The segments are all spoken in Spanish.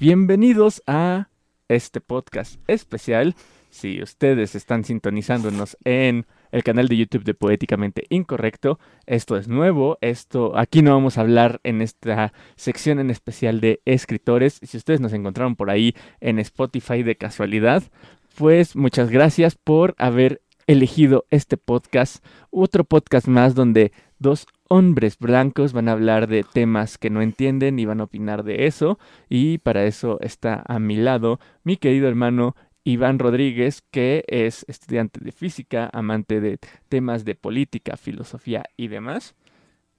Bienvenidos a este podcast especial. Si ustedes están sintonizándonos en el canal de YouTube de Poéticamente Incorrecto, esto es nuevo. Esto aquí no vamos a hablar en esta sección en especial de escritores. Si ustedes nos encontraron por ahí en Spotify de casualidad, pues muchas gracias por haber elegido este podcast, otro podcast más donde dos hombres blancos van a hablar de temas que no entienden y van a opinar de eso. Y para eso está a mi lado mi querido hermano Iván Rodríguez, que es estudiante de física, amante de temas de política, filosofía y demás.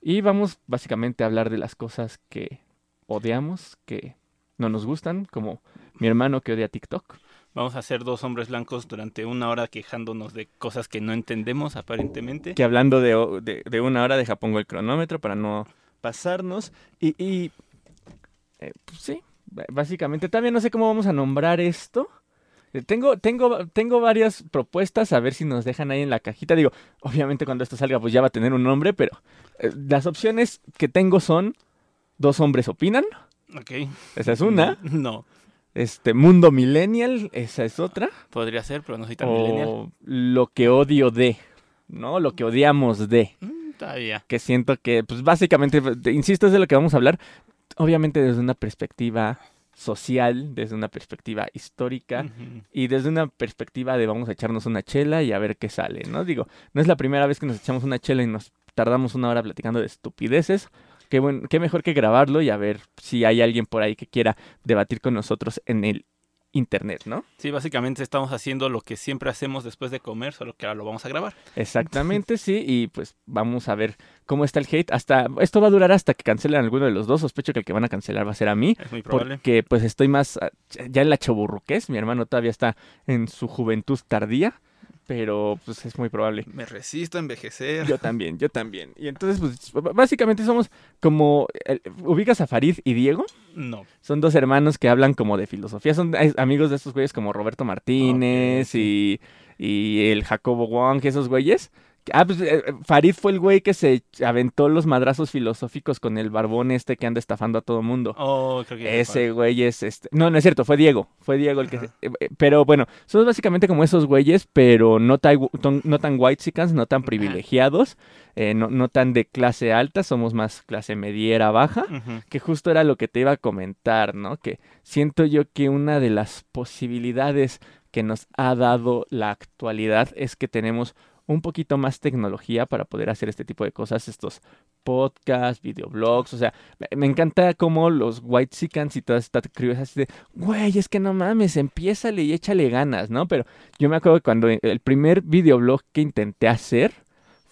Y vamos básicamente a hablar de las cosas que odiamos, que no nos gustan, como mi hermano que odia TikTok. Vamos a ser dos hombres blancos durante una hora quejándonos de cosas que no entendemos aparentemente. Que hablando de, de, de una hora, deja pongo el cronómetro para no pasarnos. Y, y eh, pues sí, básicamente también no sé cómo vamos a nombrar esto. Eh, Tengo, tengo, tengo varias propuestas, a ver si nos dejan ahí en la cajita. Digo, obviamente cuando esto salga pues ya va a tener un nombre, pero eh, las opciones que tengo son Dos hombres opinan, Ok. esa es una. No, Este, Mundo Millennial, esa es otra. podría ser, pero no soy tan millennial. O Lo que odio de, ¿no? Lo que odiamos de. Mm, todavía. Que siento que, pues básicamente, te- insisto, es de lo que vamos a hablar. Obviamente desde una perspectiva social, desde una perspectiva histórica. Y desde una perspectiva de vamos a echarnos una chela y a ver qué sale, ¿no? Digo, no es la primera vez que nos echamos una chela y nos tardamos una hora platicando de estupideces. Qué, buen, qué mejor que grabarlo y a ver si hay alguien por ahí que quiera debatir con nosotros en el internet, ¿no? Sí, básicamente estamos haciendo lo que siempre hacemos después de comer, solo que ahora lo vamos a grabar. Exactamente, sí, y pues vamos a ver cómo está el hate. Hasta esto va a durar hasta que cancelen alguno de los dos. Sospecho que el que van a cancelar va a ser a mí. Es muy probable. Porque pues estoy más ah, ya en la chaburruquez. Mi hermano todavía está en su juventud tardía. Pero pues es muy probable. Me resisto a envejecer. Yo también, yo también. Y entonces, pues, básicamente somos como. eh, ¿Ubicas a Farid y Diego? No. Son dos hermanos que hablan como de filosofía. Son amigos de estos güeyes como Roberto Martínez Ok, sí. y, y el Jacobo Wong, esos güeyes. Ah, pues eh, Farid fue el güey que se aventó los madrazos filosóficos con el barbón este que anda estafando a todo mundo. Oh, creo que Ese güey es este. No, no es cierto, fue Diego. Fue Diego el que. Se- eh, eh, Pero bueno, somos básicamente como esos güeyes, pero no tan, no tan white no tan privilegiados, eh, no, no tan de clase alta, somos más clase mediera baja. Que justo era lo que te iba a comentar, ¿no? Que siento yo que una de las posibilidades que nos ha dado la actualidad es que tenemos un poquito más tecnología para poder hacer este tipo de cosas, estos podcasts, videoblogs, o sea, me- encanta cómo los white y todas estas crews así de, güey, es que no mames, empiézale y échale ganas, ¿no? Pero yo me acuerdo que cuando el primer videoblog que intenté hacer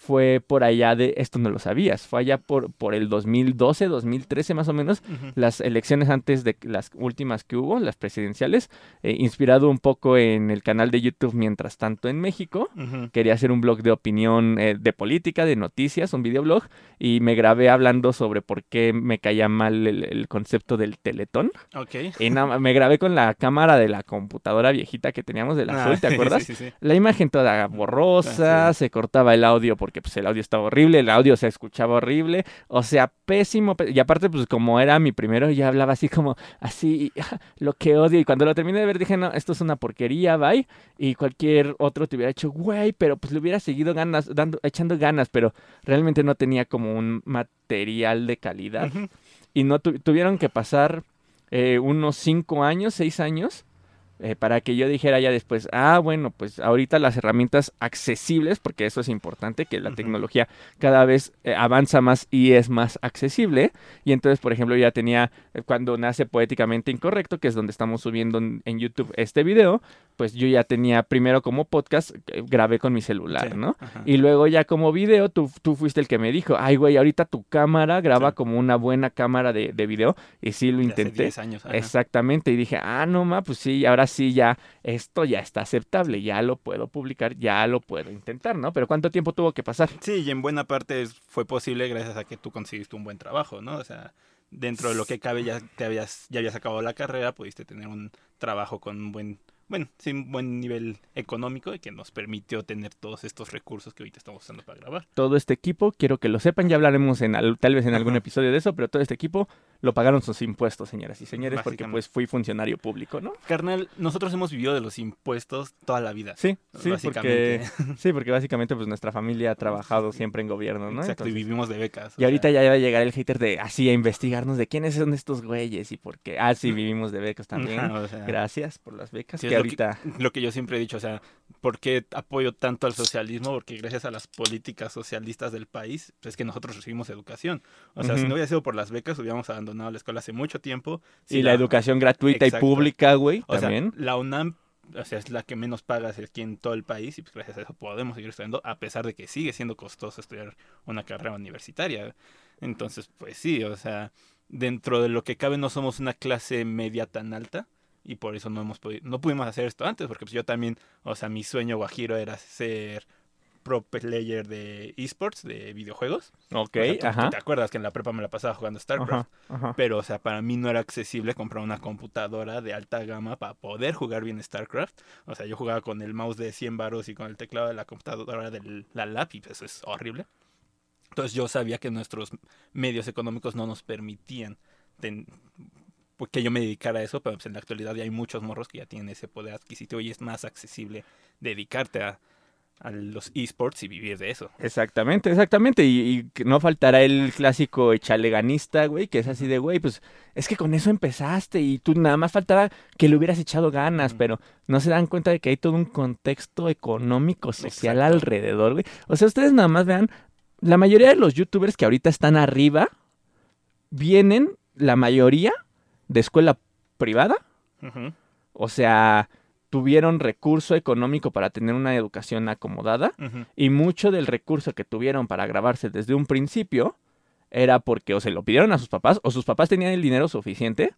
fue por allá de, esto no lo sabías, fue allá por, por el 2012, 2013 más o menos, las elecciones antes de las últimas que hubo, las presidenciales, eh, inspirado un poco en el canal de YouTube Mientras tanto en México. Quería hacer un blog de opinión eh, de política, de noticias, un videoblog, y me grabé hablando sobre por qué me caía mal el, el concepto del teletón. Ok. Y nada más, me grabé con la cámara de la computadora viejita que teníamos de la Ah, azul, ¿te acuerdas? Sí, sí, sí. La imagen toda borrosa, Ah, se cortaba el audio porque pues el audio estaba horrible, el audio se escuchaba horrible, o sea, pésimo, y aparte pues como era mi primero, ya hablaba así como, así, lo que odio, y cuando lo terminé de ver dije, no, esto es una porquería, bye, y cualquier otro te hubiera hecho, güey, pero pues le hubiera seguido ganas, dando, echando ganas, pero realmente no tenía como un material de calidad, y no tu- tuvieron que pasar eh, unos cinco años, seis años, eh, para que yo dijera ya después, ah, bueno, pues ahorita las herramientas accesibles, porque eso es importante, que la tecnología cada vez eh, avanza más y es más accesible. Y entonces, por ejemplo, ya tenía, eh, cuando nace Poéticamente Incorrecto, que es donde estamos subiendo en, en YouTube este video, pues yo ya tenía primero como podcast, grabé con mi celular, Sí, ¿no? Y luego ya como video, tú, tú fuiste el que me dijo, ay, güey, ahorita tu cámara graba Sí. como una buena cámara de, de video. Y sí lo hace intenté. 10 años. ajá. Exactamente, y dije, ah, no, ma, pues sí, ahora sí ya, esto ya está aceptable, ya lo puedo publicar, ya lo puedo intentar, ¿no? Pero ¿cuánto tiempo tuvo que pasar? Sí, y en buena parte fue posible gracias a que tú conseguiste un buen trabajo, ¿no? O sea, dentro de lo que cabe ya te habías ya habías acabado la carrera, pudiste tener un trabajo con un buen bueno, sí, un buen nivel económico y que nos permitió tener todos estos recursos que ahorita estamos usando para grabar. Todo este equipo, quiero que lo sepan, ya hablaremos en al- tal vez en algún Ajá. episodio de eso, pero todo este equipo lo pagaron sus impuestos, señoras y señores, porque pues fui funcionario público, ¿no? Carnal, nosotros hemos vivido de los impuestos toda la vida. Sí, sí, porque, Básicamente. sí, porque básicamente pues nuestra familia ha trabajado siempre en gobierno, ¿no? Exacto, y vivimos de becas. y ahorita sea, ya va a llegar el hater de así a investigarnos de quiénes son estos güeyes y por qué. Ah, sí, vivimos de becas también. ajá, o sea, Gracias por las becas. Sí, que es lo que- ahorita. lo que yo siempre he dicho, o sea, ¿por qué apoyo tanto al socialismo? Porque gracias a las políticas socialistas del país, pues es que nosotros recibimos educación. O sea, si no hubiera sido por las becas, hubiéramos abandonado la escuela hace mucho tiempo. Y la educación gratuita Exacto. y pública, güey, también. sea, la UNAM, o sea, es la que menos pagas aquí en todo el país y pues gracias a eso podemos seguir estudiando, a pesar de que sigue siendo costoso estudiar una carrera universitaria. Entonces, pues sí, o sea, dentro de lo que cabe no somos una clase media tan alta y por eso no hemos podido, no pudimos hacer esto antes, porque pues yo también, o sea, mi sueño guajiro era ser pro player de esports, de videojuegos. ok, O sea, tú- tú ajá. ¿Te acuerdas que en la prepa me la pasaba jugando StarCraft? Ajá, ajá. Pero, o sea, para mí no era accesible comprar una computadora de alta gama para poder jugar bien StarCraft. O sea, yo jugaba con el mouse de 100 baros y con el teclado de la computadora de la lap y pues es horrible. Entonces yo sabía que nuestros medios económicos no nos permitían ten- que yo me dedicara a eso, pero pues, en la actualidad ya hay muchos morros que ya tienen ese poder adquisitivo y es más accesible dedicarte a, a los esports y vivir de eso. Exactamente, exactamente. Y, no faltará el clásico echaleganista, güey, que es así de, güey, pues es que con eso empezaste y tú nada más faltaba que le hubieras echado ganas, pero no se dan cuenta de que hay todo un contexto económico, social Exacto. alrededor, güey. O sea, ustedes nada más vean, la mayoría de los youtubers que ahorita están arriba vienen, la mayoría, de escuela privada. O sea, tuvieron recurso económico para tener una educación acomodada. Y mucho del recurso que tuvieron para grabarse desde un principio era porque o se lo pidieron a sus papás o sus papás tenían el dinero suficiente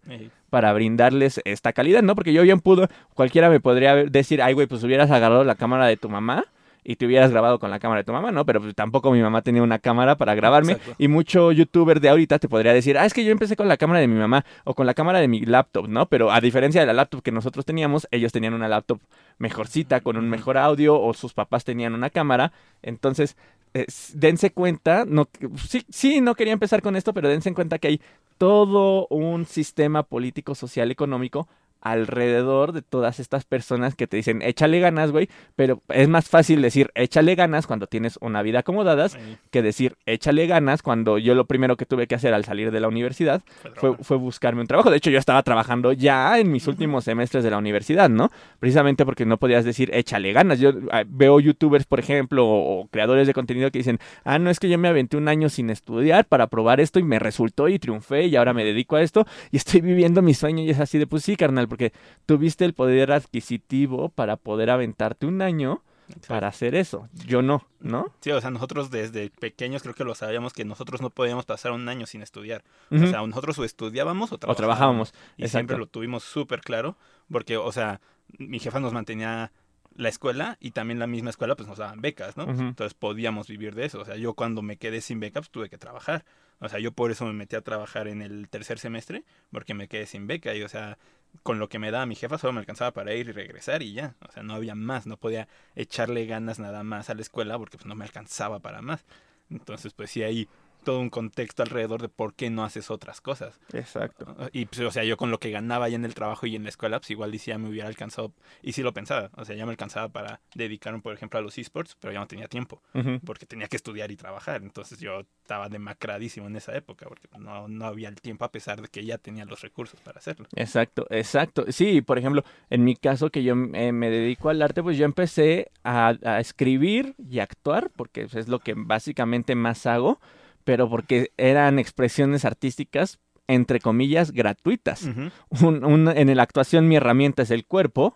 para brindarles esta calidad, ¿no? Porque yo bien pudo, cualquiera me podría decir, ay, güey, pues hubieras agarrado la cámara de tu mamá y te hubieras grabado con la cámara de tu mamá, ¿no? Pero pues, tampoco mi mamá tenía una cámara para grabarme. Exacto. Y mucho youtuber de ahorita te podría decir, ah, es que yo empecé con la cámara de mi mamá o con la cámara de mi laptop, ¿no? Pero a diferencia de la laptop que nosotros teníamos, ellos tenían una laptop mejorcita, con un mejor audio, o sus papás tenían una cámara. Entonces, eh, dense cuenta, no, sí, sí, no quería empezar con esto, pero dense cuenta que hay todo un sistema político, social, económico alrededor de todas estas personas que te dicen, échale ganas, güey, pero es más fácil decir, échale ganas cuando tienes una vida acomodadas Ey. que decir, échale ganas cuando yo lo primero que tuve que hacer al salir de la universidad Fue fue, trabajar. fue buscarme un trabajo. De hecho, yo estaba trabajando ya en mis últimos semestres de la universidad, ¿no? Precisamente porque no podías decir, échale ganas. Yo ah, veo youtubers, por ejemplo, o, o creadores de contenido que dicen, ah, no, es que yo me aventé un año sin estudiar para probar esto y me resultó y triunfé y ahora me dedico a esto y estoy viviendo mi sueño y es así de, pues sí, carnal, porque tuviste el poder adquisitivo para poder aventarte un año Exacto. para hacer eso. Yo no, ¿no? Sí, o sea, nosotros desde pequeños creo que lo sabíamos que nosotros no podíamos pasar un año sin estudiar. O sea, nosotros o estudiábamos o o trabajábamos. trabajábamos. Y exacto. siempre lo tuvimos súper claro, porque, o sea, mi jefa nos mantenía la escuela y también la misma escuela pues nos daban becas, ¿no? Entonces podíamos vivir de eso. O sea, yo cuando me quedé sin beca pues tuve que trabajar. O sea, yo por eso me metí a trabajar en el tercer semestre, porque me quedé sin beca y, o sea, con lo que me daba mi jefa solo me alcanzaba para ir y regresar y ya. O sea, no había más, no podía echarle ganas nada más a la escuela porque pues no me alcanzaba para más. Entonces, pues sí hay todo un contexto alrededor de por qué no haces otras cosas. Exacto. Y pues, o sea, yo con lo que ganaba ya en el trabajo y en la escuela, pues igual decía me hubiera alcanzado, y sí lo pensaba, o sea, ya me alcanzaba para dedicarme, por ejemplo, a los esports, pero ya no tenía tiempo, porque tenía que estudiar y trabajar, entonces yo estaba demacradísimo en esa época, porque no, no había el tiempo a pesar de que ya tenía los recursos para hacerlo. Exacto, exacto. Sí, por ejemplo, en mi caso que yo eh, me dedico al arte, pues yo empecé a, a escribir y actuar, porque pues, es lo que básicamente más hago, pero porque eran expresiones artísticas, entre comillas, gratuitas. Ujú, Un- un- en la actuación mi herramienta es el cuerpo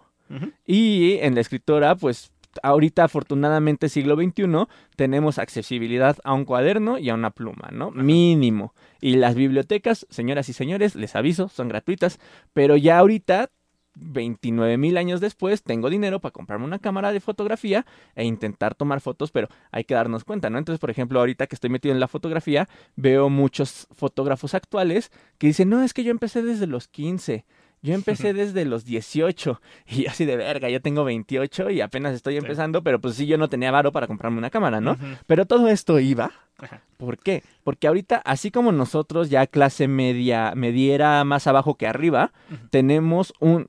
y en la escritura, pues ahorita afortunadamente siglo XXI tenemos accesibilidad a un cuaderno y a una pluma, ¿no? Mínimo. Y las bibliotecas, señoras y señores, les aviso, son gratuitas, pero ya ahorita 29 mil años después, tengo dinero para comprarme una cámara de fotografía e intentar tomar fotos, pero hay que darnos cuenta, ¿no? Entonces, por ejemplo, ahorita que estoy metido en la fotografía, veo muchos fotógrafos actuales que dicen, no, es que yo empecé desde los 15. Yo empecé desde los 18 y así de verga, ya tengo 28 y apenas estoy empezando, pero pues sí, yo no tenía varo para comprarme una cámara, ¿no? Pero todo esto iba. Ajá. ¿Por qué? Porque ahorita, así como nosotros ya clase media, mediera más abajo que arriba, tenemos un,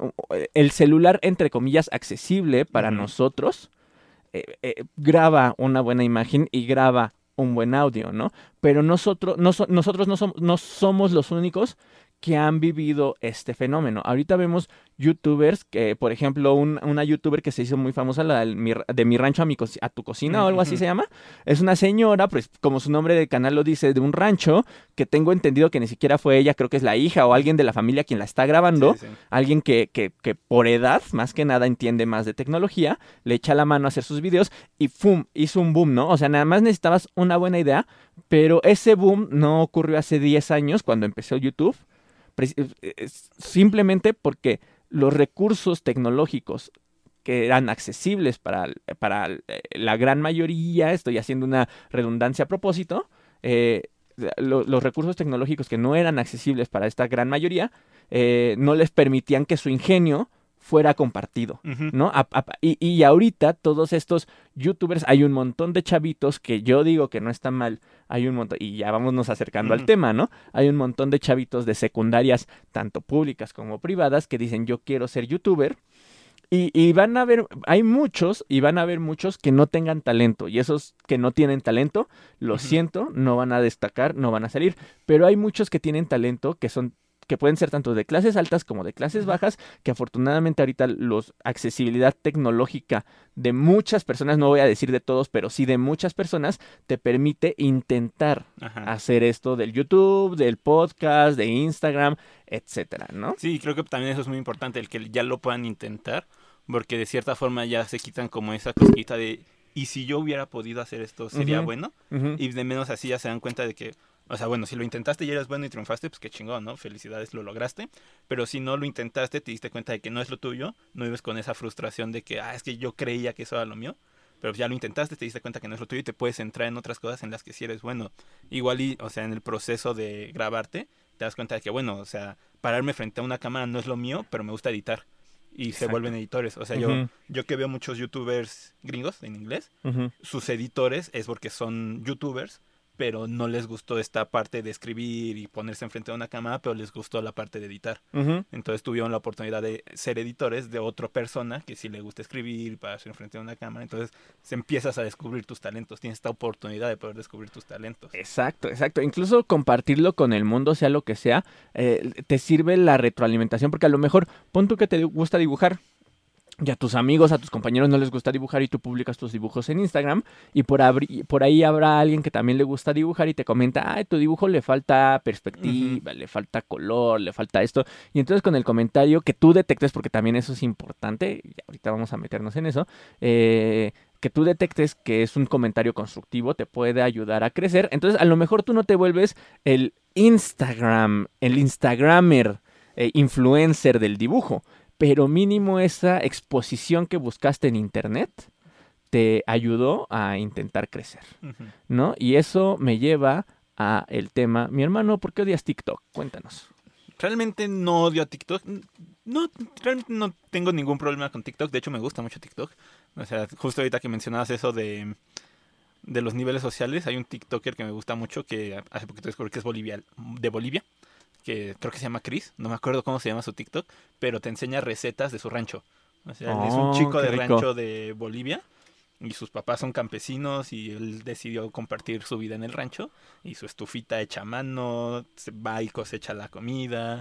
el celular, entre comillas, accesible para nosotros. eh, eh, graba una buena imagen y graba un buen audio, ¿no? Pero nosotros no, so- nosotros no, no somos los únicos que han vivido este fenómeno. Ahorita vemos youtubers que, por ejemplo, un- una youtuber que se hizo muy famosa, la del mi de mi rancho a, mi a tu cocina o algo así se llama, es una señora, pues como su nombre de canal lo dice, de un rancho, que tengo entendido que ni siquiera fue ella, creo que es la hija o alguien de la familia quien la está grabando, Sí, sí. alguien que, que, que por edad, más que nada, entiende más de tecnología, le echa la mano a hacer sus videos y ¡fum! hizo un boom, ¿no? O sea, nada más necesitabas una buena idea, pero ese boom no ocurrió hace 10 años cuando empezó YouTube, simplemente porque los recursos tecnológicos que eran accesibles para, para eh, la gran mayoría, estoy haciendo una redundancia a propósito, eh, lo- los recursos tecnológicos que no eran accesibles para esta gran mayoría, eh, no les permitían que su ingenio fuera compartido. ¿no? A- a- y, y ahorita todos estos youtubers, hay un montón de chavitos que yo digo que no está mal, hay un montón, y ya vámonos acercando al tema, ¿no? Hay un montón de chavitos de secundarias, tanto públicas como privadas, que dicen yo quiero ser youtuber. Y, y van a ver, hay muchos, y van a haber muchos que no tengan talento. Y esos que no tienen talento, lo siento, no van a destacar, no van a salir. Pero hay muchos que tienen talento, que son que pueden ser tanto de clases altas como de clases bajas, que afortunadamente ahorita los accesibilidad tecnológica de muchas personas, no voy a decir de todos, pero sí de muchas personas, te permite intentar Ajá. hacer esto del YouTube, del podcast, de Instagram, etcétera, ¿no? Sí, creo que también eso es muy importante, el que ya lo puedan intentar, porque de cierta forma ya se quitan como esa cosquita de, y si yo hubiera podido hacer esto, sería bueno, y de menos así ya se dan cuenta de que, o sea, bueno, si lo intentaste y eres bueno y triunfaste, pues qué chingón, ¿no? Felicidades, lo lograste, pero si no lo intentaste, te diste cuenta de que no es lo tuyo, no vives con esa frustración de que, ah, es que yo creía que eso era lo mío. Pero ya lo intentaste, te diste cuenta que no es lo tuyo y te puedes entrar en otras cosas en las que sí eres bueno. Igual y, o sea, en el proceso de grabarte, te das cuenta de que, bueno, o sea, pararme frente a una cámara no es lo mío, pero me gusta editar. Y se vuelven editores. O sea, yo, Ujú. yo que veo muchos youtubers gringos en inglés, sus editores es porque son youtubers, pero no les gustó esta parte de escribir y ponerse enfrente de una cámara, pero les gustó la parte de editar. Entonces tuvieron la oportunidad de ser editores de otra persona que sí le gusta escribir para hacer enfrente de una cámara. Entonces se empiezas a descubrir tus talentos. Tienes esta oportunidad de poder descubrir tus talentos. Exacto, exacto. Incluso compartirlo con el mundo, sea lo que sea, eh, te sirve la retroalimentación, porque a lo mejor, pon tú que te gusta dibujar. Y a tus amigos, a tus compañeros no les gusta dibujar y tú publicas tus dibujos en Instagram y por, por ahí habrá alguien que también le gusta dibujar y te comenta, ay, tu dibujo le falta perspectiva, le falta color, le falta esto. Y entonces con el comentario que tú detectes, porque también eso es importante, y ahorita vamos a meternos en eso, eh, que tú detectes que es un comentario constructivo te puede ayudar a crecer. Entonces, a lo mejor tú no te vuelves el Instagram, el Instagramer, eh, influencer del dibujo, pero mínimo esa exposición que buscaste en internet te ayudó a intentar crecer. ¿no? Y eso me lleva a el tema, mi hermano, ¿por qué odias TikTok? Cuéntanos. Realmente no odio a TikTok. No, realmente no tengo ningún problema con TikTok. De hecho, me gusta mucho TikTok. O sea, justo ahorita que mencionabas eso de, de los niveles sociales, hay un TikToker que me gusta mucho que hace poquito descubrí que es Bolivia, de Bolivia, que creo que se llama Chris. No me acuerdo cómo se llama su TikTok, pero te enseña recetas de su rancho. O sea, es Oh, un chico qué de rico. rancho de Bolivia y sus papás son campesinos y él decidió compartir su vida en el rancho y su estufita hecha a mano, va y cosecha la comida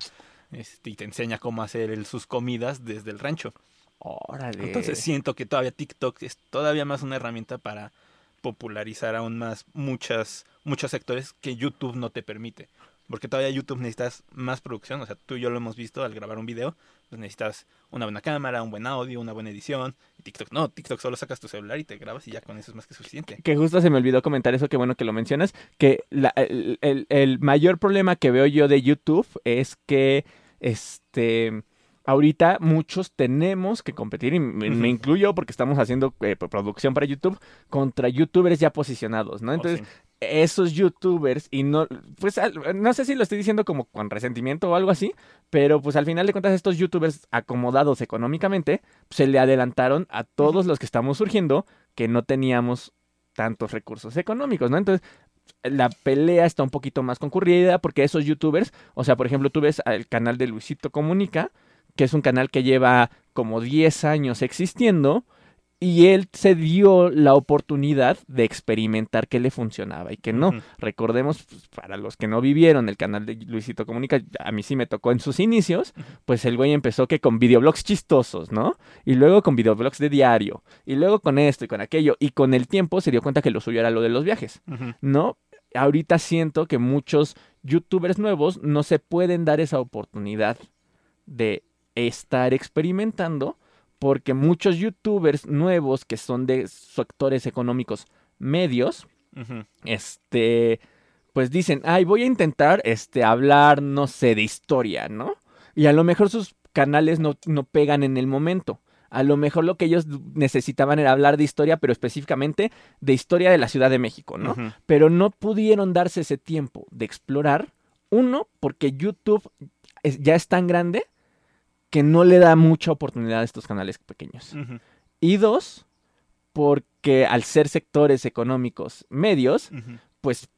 este, y te enseña cómo hacer sus comidas desde el rancho. Órale. Entonces siento que todavía TikTok es todavía más una herramienta para popularizar aún más muchas, muchos sectores que YouTube no te permite. Porque todavía YouTube necesitas más producción. O sea, tú y yo lo hemos visto al grabar un video. Pues necesitas una buena cámara, un buen audio, una buena edición. Y TikTok no, TikTok solo sacas tu celular y te grabas y ya con eso es más que suficiente. que justo se me olvidó comentar eso, qué bueno que lo mencionas, que la- el, el- el mayor problema que veo yo de YouTube es que, este, ahorita muchos tenemos que competir, y me, incluyo porque estamos haciendo eh, producción para YouTube, contra youtubers ya posicionados, ¿no? Oh, Entonces, sí. Esos youtubers y no, pues no sé si lo estoy diciendo como con resentimiento o algo así, pero pues al final de cuentas estos youtubers acomodados económicamente pues, se le adelantaron a todos los que estamos surgiendo que no teníamos tantos recursos económicos, ¿no? Entonces, la pelea está un poquito más concurrida porque esos youtubers, o sea, por ejemplo, tú ves el canal de Luisito Comunica, que es un canal que lleva como 10 años existiendo, y él se dio la oportunidad de experimentar qué le funcionaba y qué no. Recordemos, pues, para los que no vivieron el canal de Luisito Comunica, a mí sí me tocó en sus inicios, pues el güey empezó que con videoblogs chistosos, ¿no? Y luego con videoblogs de diario, y luego con esto y con aquello, y con el tiempo se dio cuenta que lo suyo era lo de los viajes, ¿no? Ahorita siento que muchos youtubers nuevos no se pueden dar esa oportunidad de estar experimentando porque muchos youtubers nuevos que son de sectores económicos medios, este, pues dicen, ay, voy a intentar, este, hablar, no sé, de historia, ¿no? Y a lo mejor sus canales no, no pegan en el momento. A lo mejor lo que ellos necesitaban era hablar de historia, pero específicamente de historia de la Ciudad de México, ¿no? Pero no pudieron darse ese tiempo de explorar. Uno, porque YouTube ya es tan grande que no le da mucha oportunidad a estos canales pequeños. Y dos, porque al ser sectores económicos medios, pues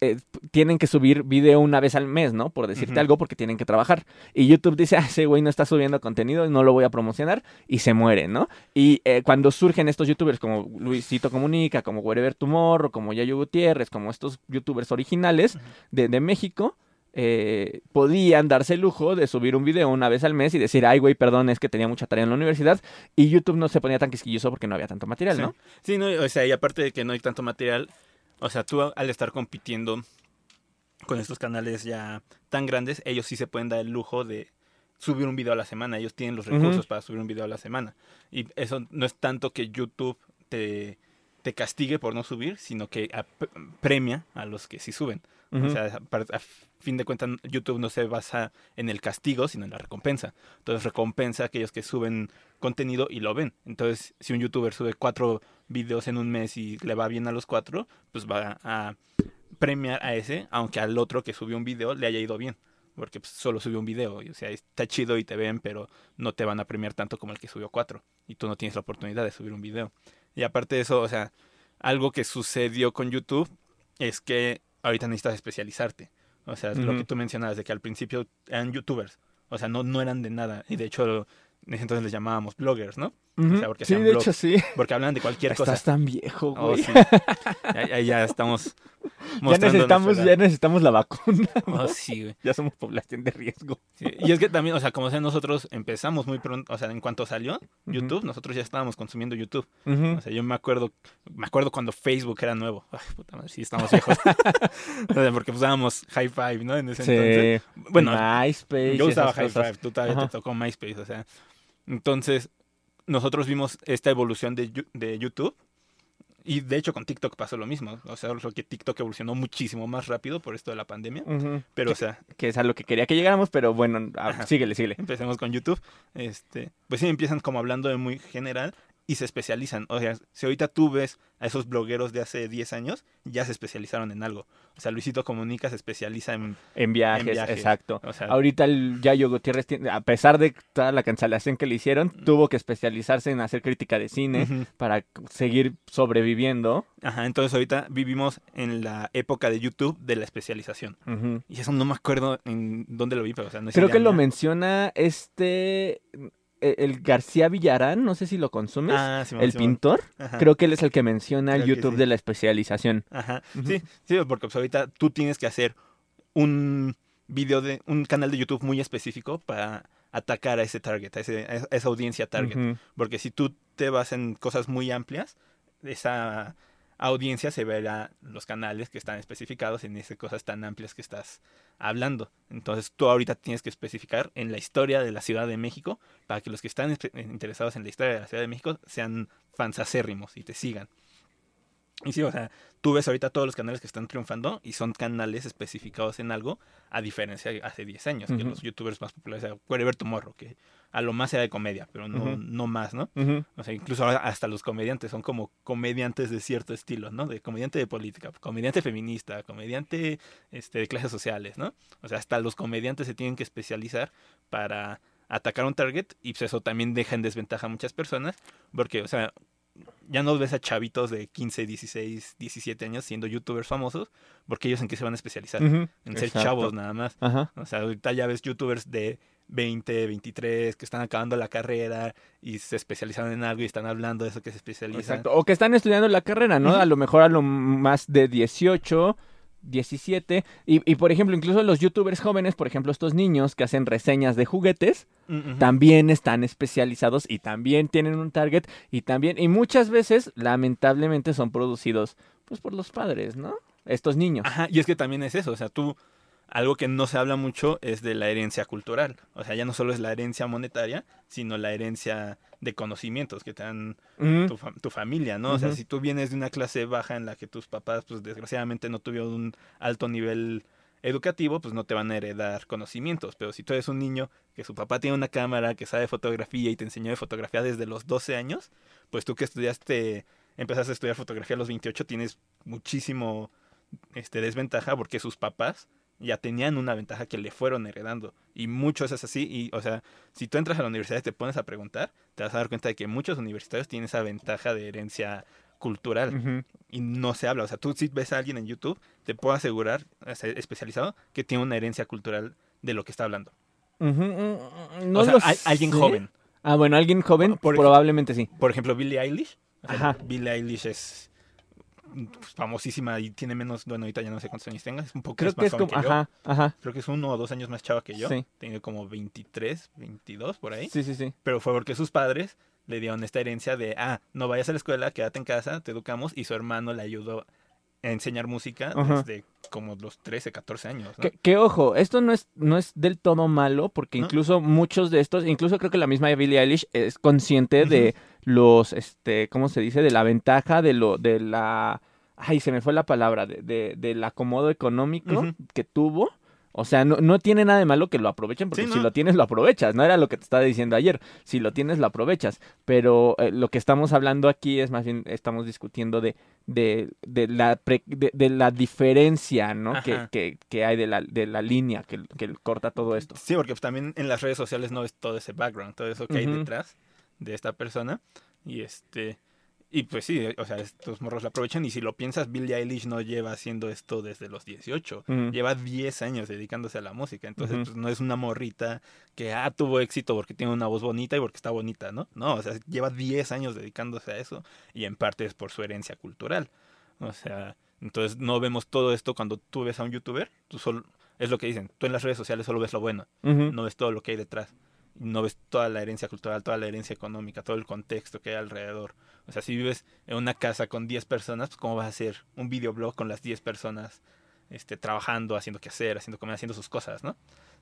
eh, tienen que subir video una vez al mes, ¿no? Por decirte algo, porque tienen que trabajar. Y YouTube dice, ah, ese güey no está subiendo contenido, no lo voy a promocionar, y se muere, ¿no? Y eh, cuando surgen estos youtubers como Luisito Comunica, como Wherever Tomorrow, como Yayo Gutiérrez, como estos youtubers originales de, de México, eh, podían darse el lujo de subir un video una vez al mes y decir, ay, güey, perdón, es que tenía mucha tarea en la universidad. Y YouTube no se ponía tan quisquilloso porque no había tanto material, ¿no? Sí, no, o sea, y aparte de que no hay tanto material, o sea, tú al estar compitiendo con estos canales ya tan grandes, ellos sí se pueden dar el lujo de subir un video a la semana. Ellos tienen los recursos para subir un video a la semana. Y eso no es tanto que YouTube te, te castigue por no subir, sino que premia a los que sí suben. O sea, a fin de cuentas, YouTube no se basa en el castigo, sino en la recompensa. Entonces, recompensa a aquellos que suben contenido y lo ven. Entonces, si un youtuber sube cuatro videos en un mes y le va bien a los cuatro, pues va a premiar a ese, aunque al otro que subió un video le haya ido bien. Porque pues, solo subió un video. O sea, está chido y te ven, pero no te van a premiar tanto como el que subió cuatro. Y tú no tienes la oportunidad de subir un video. Y aparte de eso, o sea, algo que sucedió con YouTube es que ahorita necesitas especializarte. O sea, lo que tú mencionabas, de que al principio eran youtubers. O sea, no, no eran de nada. Y de hecho, en ese entonces les llamábamos bloggers, ¿no? o sea, porque sí, de hecho sí. Porque hablan de cualquier cosa. Estás tan viejo, oh, güey. ya, ya, estamos ya necesitamos, ya necesitamos la vacuna. Oh, sí, güey. Ya somos población de riesgo. Y es que también, o sea, como sea, nosotros empezamos muy pronto, o sea, en cuanto salió YouTube, nosotros ya estábamos consumiendo YouTube. O sea, yo me acuerdo, me acuerdo cuando Facebook era nuevo. Ay, puta madre, sí, estamos viejos. o sea, porque usábamos High Five, ¿no? En ese entonces. Bueno, MySpace. Yo usaba High Five, tú todavía te tocó MySpace, o sea. Entonces, nosotros vimos esta evolución de, de YouTube. Y de hecho con TikTok pasó lo mismo. O sea, que TikTok evolucionó muchísimo más rápido por esto de la pandemia. Pero, o sea. Que es a lo que quería que llegáramos, pero bueno, síguele, síguele. Empecemos con YouTube. Este, pues sí, empiezan como hablando de muy general y se especializan. O sea, si ahorita tú ves a esos blogueros de hace 10 años, ya se especializaron en algo. O sea, Luisito Comunica se especializa en, en, viajes, exacto. ahorita el Yayo Gutiérrez, a pesar de toda la cancelación que le hicieron, tuvo que especializarse en hacer crítica de cine para seguir sobreviviendo. Ajá, entonces ahorita vivimos en la época de YouTube de la especialización. Y eso no me acuerdo en dónde lo vi, pero o sea, no Creo que lo menciona este el García Villarán, no sé si lo consumes, ah, el pintor, creo que él es el que menciona el YouTube de la especialización. Ajá, sí, sí, porque pues, ahorita tú tienes que hacer un video de un canal de YouTube muy específico para atacar a ese target, a, esa audiencia target, porque si tú te vas en cosas muy amplias, esa audiencia se verá los canales que están especificados en esas cosas tan amplias que estás hablando. Entonces tú ahorita tienes que especificar en la historia de la Ciudad de México para que los que están interesados en la historia de la Ciudad de México sean fans acérrimos y te sigan. Y sí, o sea, tú ves ahorita todos los canales que están triunfando y son canales especificados en algo, a diferencia de hace 10 años, que los youtubers más populares, Wherever Tomorrow, que a lo más sea de comedia, pero no, no más, ¿no? O sea, incluso ahora hasta los comediantes son como comediantes de cierto estilo, ¿no? De comediante de política, comediante feminista, comediante este, de clases sociales, ¿no? O sea, hasta los comediantes se tienen que especializar para atacar un target y pues eso también deja en desventaja a muchas personas porque, o sea, ya no ves a chavitos de 15, 16, 17 años siendo youtubers famosos porque ellos en qué se van a especializar, en ser Exacto. chavos nada más. Ajá. O sea, ahorita ya ves youtubers de 20, 23 que están acabando la carrera y se especializaron en algo y están hablando de eso que se especializan. Exacto. O que están estudiando la carrera, ¿no? A lo mejor a lo más de 18, 17. Y, y, por ejemplo, incluso los youtubers jóvenes, por ejemplo, estos niños que hacen reseñas de juguetes, también están especializados y también tienen un target y también, y muchas veces, lamentablemente, son producidos pues por los padres, ¿no? Estos niños. Ajá, y es que también es eso, o sea, tú, algo que no se habla mucho es de la herencia cultural. O sea, ya no solo es la herencia monetaria, sino la herencia de conocimientos que te dan tu, fam- tu familia, ¿no? O sea, si tú vienes de una clase baja en la que tus papás, pues desgraciadamente no tuvieron un alto nivel educativo, pues no te van a heredar conocimientos. Pero si tú eres un niño que su papá tiene una cámara, que sabe fotografía y te enseñó de fotografía desde los 12 años, pues tú que estudiaste, empezaste a estudiar fotografía a los 28, tienes muchísimo este, desventaja porque sus papás ya tenían una ventaja que le fueron heredando. Y muchos es así. Y, o sea, si tú entras a la universidad y te pones a preguntar, te vas a dar cuenta de que muchos universitarios tienen esa ventaja de herencia cultural y no se habla. O sea, tú si ves a alguien en YouTube, te puedo asegurar, especializado, que tiene una herencia cultural de lo que está hablando. Ujú, mm, No o sea, lo hay- alguien joven. Ah, bueno, alguien joven, Por probablemente sí. Por ejemplo, Billie Eilish. O sea, Ajá. Billie Eilish es famosísima y tiene menos, bueno, ahorita ya no sé cuántos años tenga, es un poco Creo más que es joven como, que yo. ajá, ajá. Creo que es uno o dos años más chava que yo. Sí. Tiene como 23, 22 por ahí. Sí, sí, sí. Pero fue porque sus padres le dieron esta herencia de, ah, no vayas a la escuela, quédate en casa, te educamos. Y su hermano le ayudó a enseñar música Ajá. desde como los 13, 14 años. ¿no? Que, que, ojo, esto no es, no es del todo malo, porque ¿No? incluso muchos de estos, incluso creo que la misma Billie Eilish es consciente de los, este, ¿cómo se dice? De la ventaja de lo, de la, ay, se me fue la palabra, de, de, del acomodo económico que tuvo. O sea, no, no tiene nada de malo que lo aprovechen, porque Sí, si lo tienes, lo aprovechas. No era lo que te estaba diciendo ayer. Si lo tienes, lo aprovechas. Pero eh, lo que estamos hablando aquí es más bien, estamos discutiendo de, de, de la, pre- de, de la diferencia, ¿no? Que, que, que hay de la, de la línea que, que corta todo esto. Sí, porque pues, también en las redes sociales no ves todo ese background, todo eso que hay detrás de esta persona. Y este. Y pues sí, o sea, estos morros lo aprovechan. Y si lo piensas, Billie Eilish no lleva haciendo esto desde los 18. Ujú. Lleva 10 años dedicándose a la música. Entonces, pues, no es una morrita que ah, tuvo éxito porque tiene una voz bonita y porque está bonita, ¿no? No, o sea, lleva 10 años dedicándose a eso. Y en parte es por su herencia cultural. O sea, entonces no vemos todo esto cuando tú ves a un youtuber. Tú solo, es lo que dicen. Tú en las redes sociales solo ves lo bueno no ves todo lo que hay detrás. No ves toda la herencia cultural, toda la herencia económica, todo el contexto que hay alrededor. O sea, si vives en una casa con 10 personas, pues ¿cómo vas a hacer un videoblog con las 10 personas este, trabajando, haciendo qué hacer, haciendo comer, haciendo sus cosas, ¿no?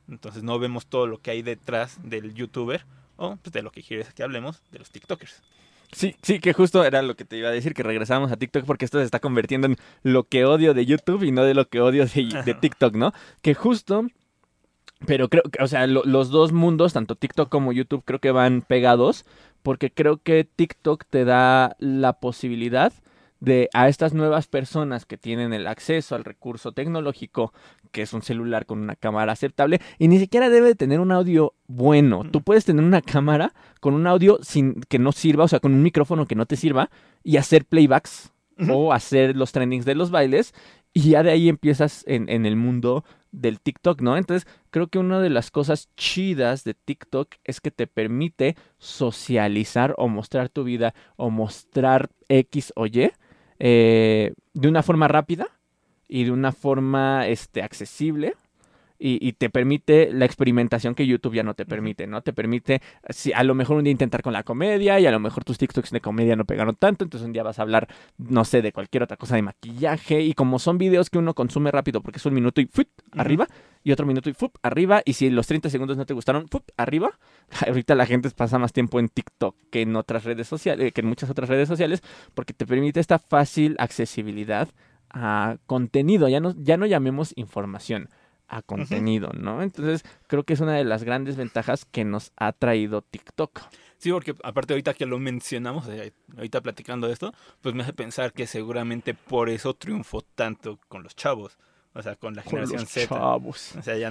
Entonces no vemos todo lo que hay detrás del youtuber o pues, de lo que quieres que hablemos, de los TikTokers. Sí, sí, que justo era lo que te iba a decir, que regresamos a TikTok porque esto se está convirtiendo en lo que odio de YouTube y no de lo que odio de, de. TikTok, ¿no? Que justo, pero creo que, o sea, lo- los dos mundos, tanto TikTok como YouTube, creo que van pegados porque creo que TikTok te da la posibilidad de a estas nuevas personas que tienen el acceso al recurso tecnológico, que es un celular con una cámara aceptable, y ni siquiera debe de tener un audio bueno. Tú puedes tener una cámara con un audio sin que no sirva, o sea, con un micrófono que no te sirva, y hacer playbacks o hacer los trendings de los bailes, y ya de ahí empiezas en, en el mundo del TikTok, ¿no? Entonces, creo que una de las cosas chidas de TikTok es que te permite socializar o mostrar tu vida o mostrar X o Y eh, de una forma rápida y de una forma este, accesible. Y, y te permite la experimentación que YouTube ya no te permite, ¿no? Te permite, si, a lo mejor un día intentar con la comedia y a lo mejor tus TikToks de comedia no pegaron tanto, entonces un día vas a hablar, no sé, de cualquier otra cosa de maquillaje y como son videos que uno consume rápido porque es un minuto y arriba y otro minuto y ¡fup! arriba y si los 30 segundos no te gustaron, ¡fup! arriba. Ahorita la gente pasa más tiempo en TikTok que en otras redes sociales, que en muchas otras redes sociales porque te permite esta fácil accesibilidad a contenido, ya no, ya no llamemos información, a contenido, ¿no? Entonces, creo que es una de las grandes ventajas que nos ha traído TikTok. Sí, porque aparte ahorita que lo mencionamos, eh, ahorita platicando de esto, pues me hace pensar que seguramente por eso triunfó tanto con los chavos, o sea, con la Con generación los Z. chavos. O sea, ya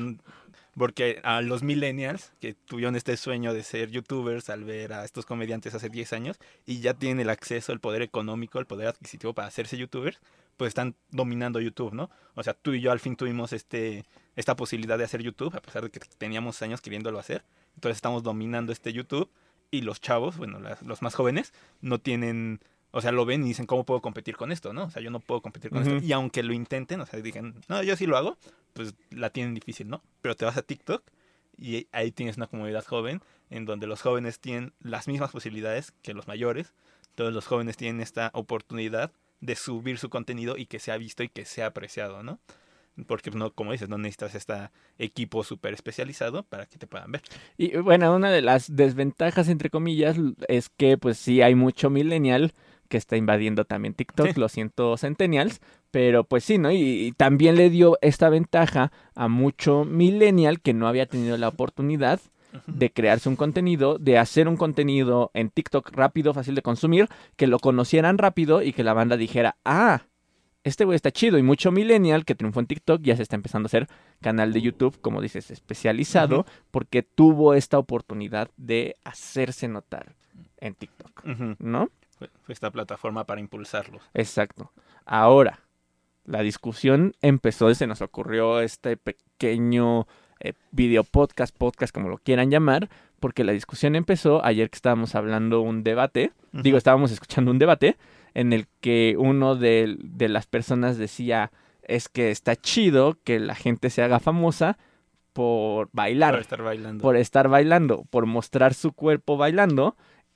porque a los millennials que tuvieron este sueño de ser youtubers al ver a estos comediantes hace 10 años y ya tienen el acceso, el poder económico, el poder adquisitivo para hacerse youtubers, pues están dominando YouTube, ¿no? O sea, tú y yo al fin tuvimos este esta posibilidad de hacer YouTube a pesar de que teníamos años queriéndolo hacer. Entonces estamos dominando este YouTube y los chavos, bueno, las- los más jóvenes no tienen o sea, lo ven y dicen, ¿cómo puedo competir con esto? ¿no? O sea, yo no puedo competir con esto. Y aunque lo intenten, o sea, digan, no, yo sí lo hago, pues la tienen difícil, ¿no? Pero te vas a TikTok y ahí tienes una comunidad joven en donde los jóvenes tienen las mismas posibilidades que los mayores. Todos los jóvenes tienen esta oportunidad de subir su contenido y que sea visto y que sea apreciado, ¿no? Porque, no, como dices, no necesitas este equipo súper especializado para que te puedan ver. Y bueno, una de las desventajas, entre comillas, es que pues sí hay mucho millennial que está invadiendo también TikTok, Sí. lo siento centennials, pero pues sí, ¿no? Y, y también le dio esta ventaja a mucho millennial que no había tenido la oportunidad de crearse un contenido, de hacer un contenido en TikTok rápido, fácil de consumir, que lo conocieran rápido y que la banda dijera, ah, este güey está chido. Y mucho millennial que triunfó en TikTok ya se está empezando a hacer canal de YouTube, como dices, especializado, porque tuvo esta oportunidad de hacerse notar en TikTok. ¿no? Fue, fue esta plataforma para impulsarlos. Exacto. Ahora, la discusión empezó, se nos ocurrió este pequeño eh, video podcast, podcast, como lo quieran llamar, porque la discusión empezó ayer que estábamos hablando un debate, digo, estábamos escuchando un debate en el que uno de, de las personas decía, es que está chido que la gente se haga famosa por bailar Para estar bailando. por estar bailando, por mostrar su cuerpo bailando.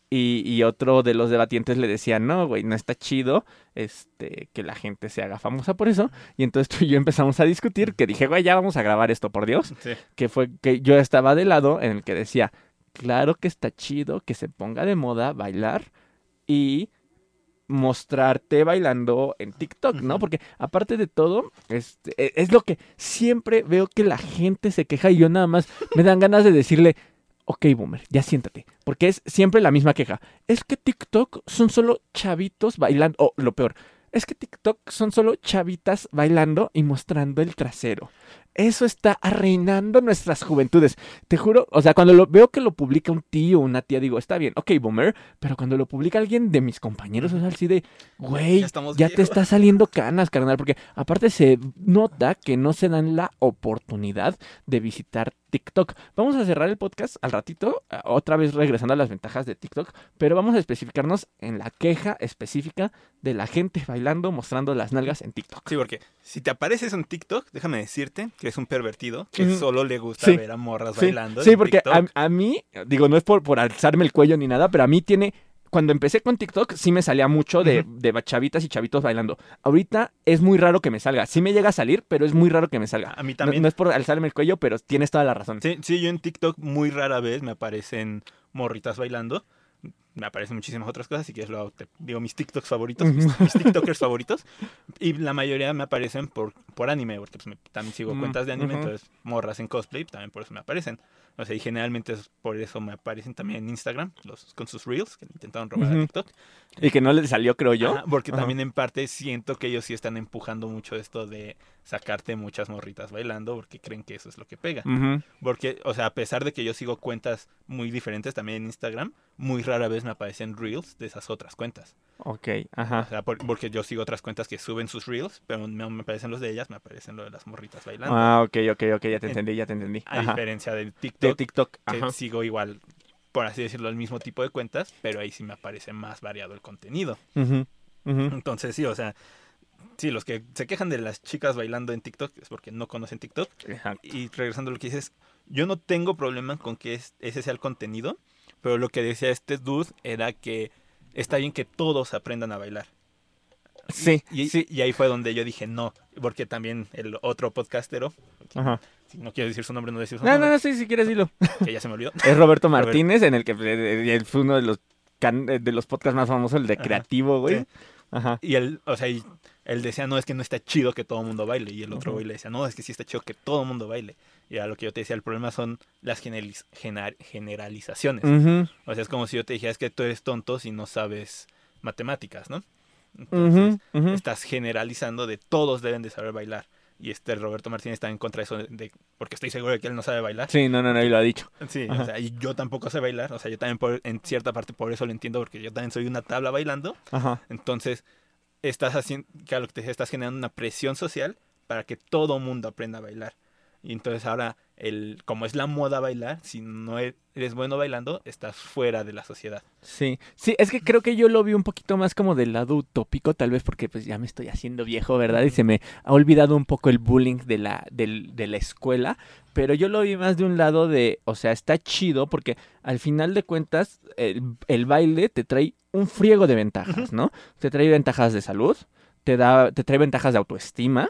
Y, y otro de los debatientes le decía, no, güey, no está chido este, que la gente se haga famosa por eso. Y entonces tú y yo empezamos a discutir, que dije, güey, ya vamos a grabar esto, por Dios. Sí. Que fue que yo estaba de lado en el que decía, claro que está chido que se ponga de moda bailar y mostrarte bailando en TikTok, ¿no? Porque aparte de todo, este, e- es lo que siempre veo que la gente se queja y yo nada más me dan ganas de decirle, ok, boomer, ya siéntate, porque es siempre la misma queja. Es que TikTok son solo chavitos bailando, o lo peor, es que TikTok son solo chavitas bailando y mostrando el trasero. Eso está arruinando nuestras juventudes. Te juro, o sea, cuando lo veo que lo publica un tío o una tía, digo, está bien, ok, boomer, pero cuando lo publica alguien de mis compañeros, es así de, güey, Ya ya te viejos". está saliendo canas, carnal, porque aparte se nota que no se dan la oportunidad de visitar TikTok. Vamos a cerrar el podcast al ratito, eh, otra vez regresando a las ventajas de TikTok, pero vamos a especificarnos en la queja específica de la gente bailando, mostrando las nalgas en TikTok. Sí, porque si te apareces en TikTok, déjame decirte que es un pervertido que solo le gusta Sí. ver a morras Sí, bailando. sí, porque a, mí, digo, no es por, por alzarme el cuello ni nada, pero a mí tiene. Cuando empecé con TikTok, sí me salía mucho de, de chavitas y chavitos bailando. Ahorita es muy raro que me salga. Sí me llega a salir, pero es muy raro que me salga. A mí No, también. no es por alzarme el cuello, pero tienes toda la razón. Sí, sí, yo en TikTok muy rara vez me aparecen morritas bailando. Me aparecen muchísimas otras cosas, si quieres luego te digo mis TikToks favoritos, mis, mis TikTokers favoritos. Y la mayoría me aparecen por, por anime, porque pues, me- también sigo Mm, cuentas de anime, ujú. entonces morras en cosplay, también por eso me aparecen. O sea, y generalmente es por eso me aparecen también en Instagram, los, con sus reels, que intentaron robar Ujú. a TikTok. Y que no le salió, creo yo. Ajá, porque Ajá. también en parte siento que ellos sí están empujando mucho esto de sacarte muchas morritas bailando, porque creen que eso es lo que pega. Porque, o sea, a pesar de que yo sigo cuentas muy diferentes también en Instagram, muy rara vez me aparecen reels de esas otras cuentas. Ok, O ajá. sea, por- porque yo sigo otras cuentas que suben sus reels, pero no me aparecen los de ellas, me aparecen los de las morritas bailando. Ah, ok, ok, ok, ya te En- entendí, ya te entendí. a Ajá. diferencia de De TikTok, TikTok. que Ajá. sigo igual, por así decirlo, el mismo tipo de cuentas, pero ahí sí me aparece más variado el contenido. Entonces, sí, o sea, sí, los que se quejan de las chicas bailando en TikTok es porque no conocen TikTok. Exacto. Y regresando a lo que dices, yo no tengo problema con que es- ese sea el contenido, pero lo que decía este dude era que está bien que todos aprendan a bailar. Sí, Y, sí. y ahí fue donde yo dije no, porque también el otro podcastero, Ajá. si no quiero decir su nombre, no decir su No, no, nombre, no, sí, si quieres dilo. que ya se me olvidó. Es Roberto Martínez, en el que eh, eh, fue uno de los can- eh, de los podcasts más famosos, el de Ajá, creativo, güey. sí. Ajá. Y él, o sea, él decía, no, es que no está chido que todo el mundo baile. Y el otro güey le decía, no, es que sí está chido que todo el mundo baile. Y a lo que yo te decía, el problema son las generaliz- generalizaciones. O sea, es como si yo te dijera, es que tú eres tonto si no sabes matemáticas, ¿no? Entonces, estás generalizando de todos deben de saber bailar. Y este Roberto Martínez está en contra de eso, de, porque estoy seguro de que él no sabe bailar. Sí, no, no, no, y lo ha dicho. Sí, Ajá. o sea, y yo tampoco sé bailar. O sea, yo también por- en cierta parte por eso lo entiendo, porque yo también soy una tabla bailando. Ajá. Entonces, estás haciendo, que a lo que te decía, estás generando una presión social para que todo mundo aprenda a bailar. Y entonces ahora, el, como es la moda bailar, si no e- eres bueno bailando, estás fuera de la sociedad. Sí, sí, es que creo que yo lo vi un poquito más como del lado utópico, tal vez porque pues ya me estoy haciendo viejo, ¿verdad? Y se me ha olvidado un poco el bullying de la, del- de la escuela, pero yo lo vi más de un lado de, o sea, está chido porque al final de cuentas el, el baile te trae un friego de ventajas, ¿no? Te trae ventajas de salud, te da, te trae ventajas de autoestima,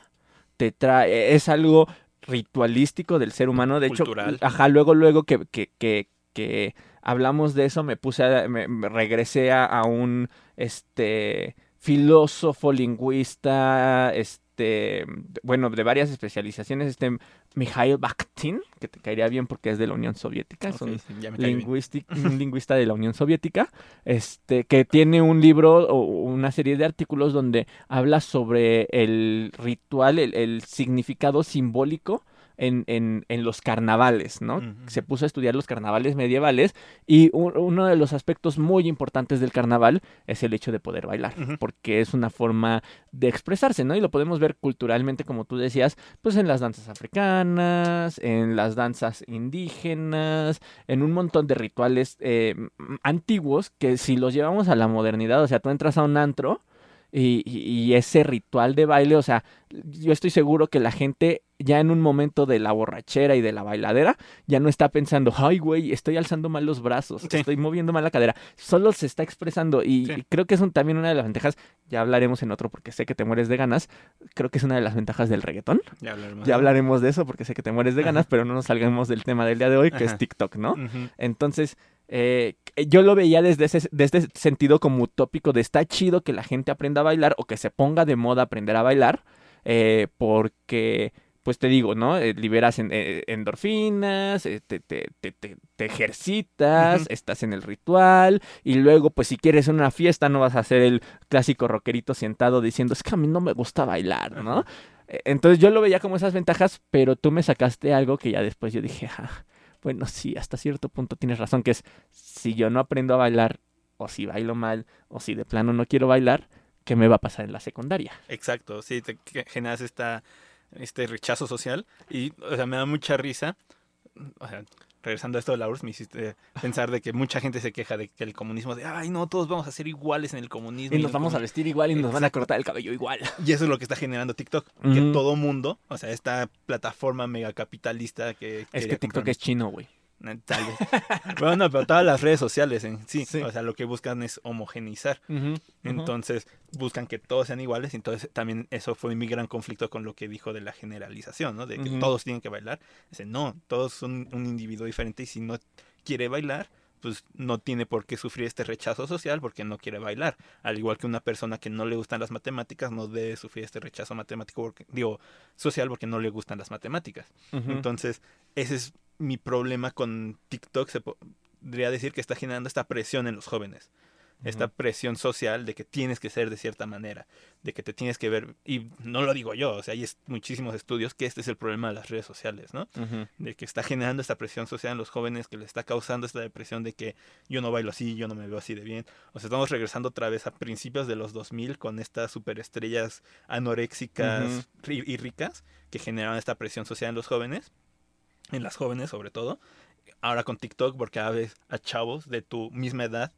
te trae, es algo ritualístico del ser humano, de Cultural. hecho, ajá, luego, luego que, que, que, que hablamos de eso, me puse a, me, me regresé a, a un este filósofo, lingüista, este, bueno, de varias especializaciones, este Mikhail Bakhtin, que te caería bien porque es de la Unión Soviética, es un lingüista de la Unión Soviética, este, que tiene un libro o una serie de artículos donde habla sobre el ritual, el, el significado simbólico en, en, en los carnavales, ¿no? Se puso a estudiar los carnavales medievales y uno de los aspectos muy importantes del carnaval es el hecho de poder bailar, porque es una forma de expresarse, ¿no? Y lo podemos ver culturalmente, como tú decías, pues en las danzas africanas, en las danzas indígenas, en un montón de rituales eh, antiguos que si los llevamos a la modernidad, o sea, tú entras a un antro y ese ritual de baile, o sea, yo estoy seguro que la gente ya en un momento de la borrachera y de la bailadera ya no está pensando, ay, güey, estoy alzando mal los brazos, Sí. estoy moviendo mal la cadera, solo se está expresando y Sí. creo que es un- también una de las ventajas, ya hablaremos en otro porque sé que te mueres de ganas, creo que es una de las ventajas del reggaetón. Ya hablaremos. Ya hablaremos de eso porque sé que te mueres de ganas, pero no nos salgamos del tema del día de hoy, que es. TikTok, ¿no? Entonces, eh, yo lo veía desde ese, desde ese sentido como utópico de está chido que la gente aprenda a bailar o que se ponga de moda aprender a bailar, eh, porque, pues te digo, ¿no? Eh, liberas en- eh, endorfinas, eh, te, te- te- te- ejercitas, estás en el ritual y luego, pues si quieres una fiesta no vas a ser el clásico rockerito sentado diciendo, es que a mí no me gusta bailar, ¿no? Eh, Entonces yo lo veía como esas ventajas, pero tú me sacaste algo que ya después yo dije, "Ah, bueno, sí, hasta cierto punto tienes razón, que es si yo no aprendo a bailar, o si bailo mal, o si de plano no quiero bailar, ¿qué me va a pasar en la secundaria? Exacto, sí, te generas esta, este rechazo social y, o sea, me da mucha risa, o sea, regresando a esto de la URSS, me hiciste pensar de que mucha gente se queja de que el comunismo, de, ay, no, todos vamos a ser iguales en el comunismo. Y nos vamos a comunismo". vestir igual y nos van a cortar el cabello igual. Y eso es lo que está generando TikTok, que Ujú. todo mundo, o sea, esta plataforma megacapitalista que... Es que TikTok es chino, güey. Tal vez. bueno, pero todas las redes sociales en sí, Sí. o sea, lo que buscan es homogenizar. Entonces buscan que todos sean iguales. Entonces también eso fue mi gran conflicto con lo que dijo de la generalización, ¿no? De que todos tienen que bailar. Dice, no, todos son un individuo diferente y si no quiere bailar, pues no tiene por qué sufrir este rechazo social porque no quiere bailar. Al igual que una persona que no le gustan las matemáticas no debe sufrir este rechazo matemático, porque, digo, social porque no le gustan las matemáticas. Entonces, ese es mi problema con TikTok. Se po- podría decir que está generando esta presión en los jóvenes. Esta presión social de que tienes que ser de cierta manera, de que te tienes que ver, y no lo digo yo, o sea, hay muchísimos estudios que este es el problema de las redes sociales, ¿no? De que está generando esta presión social en los jóvenes, que le está causando esta depresión de que yo no bailo así, yo no me veo así de bien. O sea, estamos regresando otra vez a principios de los 2000 con estas superestrellas anoréxicas y ricas que generaron esta presión social en los jóvenes, en las jóvenes sobre todo. Ahora con TikTok, porque a veces a chavos de tu misma edad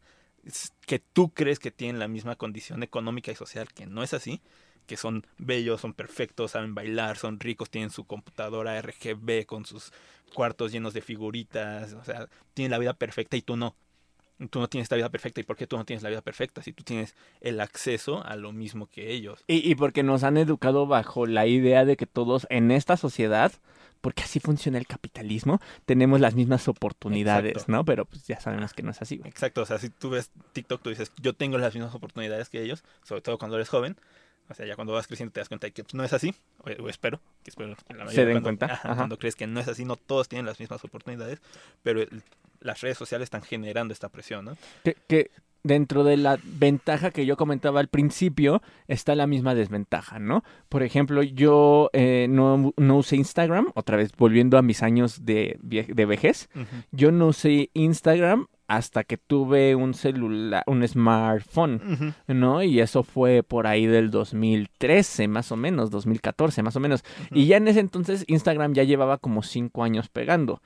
que tú crees que tienen la misma condición económica y social, que no es así, que son bellos, son perfectos, saben bailar, son ricos, tienen su computadora RGB con sus cuartos llenos de figuritas, o sea, tienen la vida perfecta y tú no. Tú no tienes esta vida perfecta. ¿Y por qué tú no tienes la vida perfecta? Si tú tienes el acceso a lo mismo que ellos. Y, y porque nos han educado bajo la idea de que todos en esta sociedad, porque así funciona el capitalismo, tenemos las mismas oportunidades, Exacto. ¿no? Pero pues ya sabemos que no es así, güey. Exacto, o sea, si tú ves TikTok, tú dices, yo tengo las mismas oportunidades que ellos, sobre todo cuando eres joven. O sea, ya cuando vas creciendo te das cuenta de que pues, no es así, o, o espero, que espero que la Se den cuando- cuenta, ajá, ajá. Cuando crees que no es así, no todos tienen las mismas oportunidades, pero el- las redes sociales están generando esta presión, ¿no? Que, que dentro de la ventaja que yo comentaba al principio está la misma desventaja, ¿no? Por ejemplo, yo eh, no, no usé Instagram, otra vez volviendo a mis años de, de vejez, yo no usé Instagram hasta que tuve un celular, un smartphone. ¿no? Y eso fue por ahí del 2013, más o menos, 2014, más o menos. Y ya en ese entonces Instagram ya llevaba como cinco años pegando.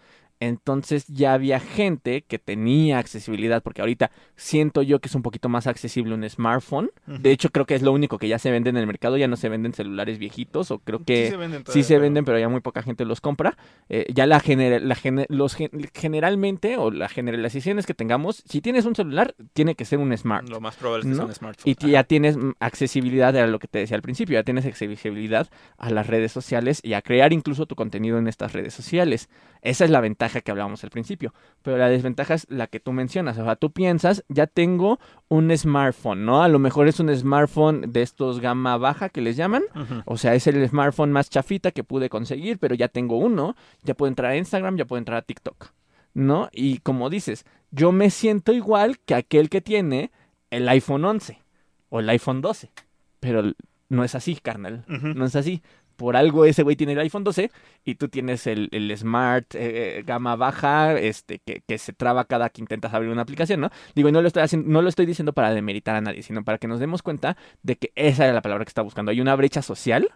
Entonces ya había gente que tenía accesibilidad, porque ahorita siento yo que es un poquito más accesible un smartphone. De hecho, creo que es lo único que ya se vende en el mercado, ya no se venden celulares viejitos, o creo que sí se venden, sí todavía, se pero- venden, pero ya muy poca gente los compra. Eh, ya la, genera- la gene- los gen- generalmente, o la generalizaciones que tengamos, si tienes un celular, tiene que ser un smart. Lo más probable es que ¿no? sea un smartphone. Y ya tienes mm, accesibilidad a lo que te decía al principio, ya tienes accesibilidad a las redes sociales y a crear incluso tu contenido en estas redes sociales. Esa es la ventaja que hablábamos al principio, pero la desventaja es la que tú mencionas, o sea, tú piensas, ya tengo un smartphone, ¿no? A lo mejor es un smartphone de estos gama baja que les llaman, o sea, es el smartphone más chafita que pude conseguir, pero ya tengo uno, ya puedo entrar a Instagram, ya puedo entrar a TikTok, ¿no? Y como dices, yo me siento igual que aquel que tiene el iPhone 11 o el iPhone 12, pero no es así, carnal, no es así. Por algo ese güey tiene el iPhone 12 y tú tienes el, el Smart eh, gama baja, este, que, que se traba cada que intentas abrir una aplicación, ¿no? Digo, y no lo estoy haciendo, no lo estoy diciendo para demeritar a nadie, sino para que nos demos cuenta de que esa era la palabra que está buscando. Hay una brecha social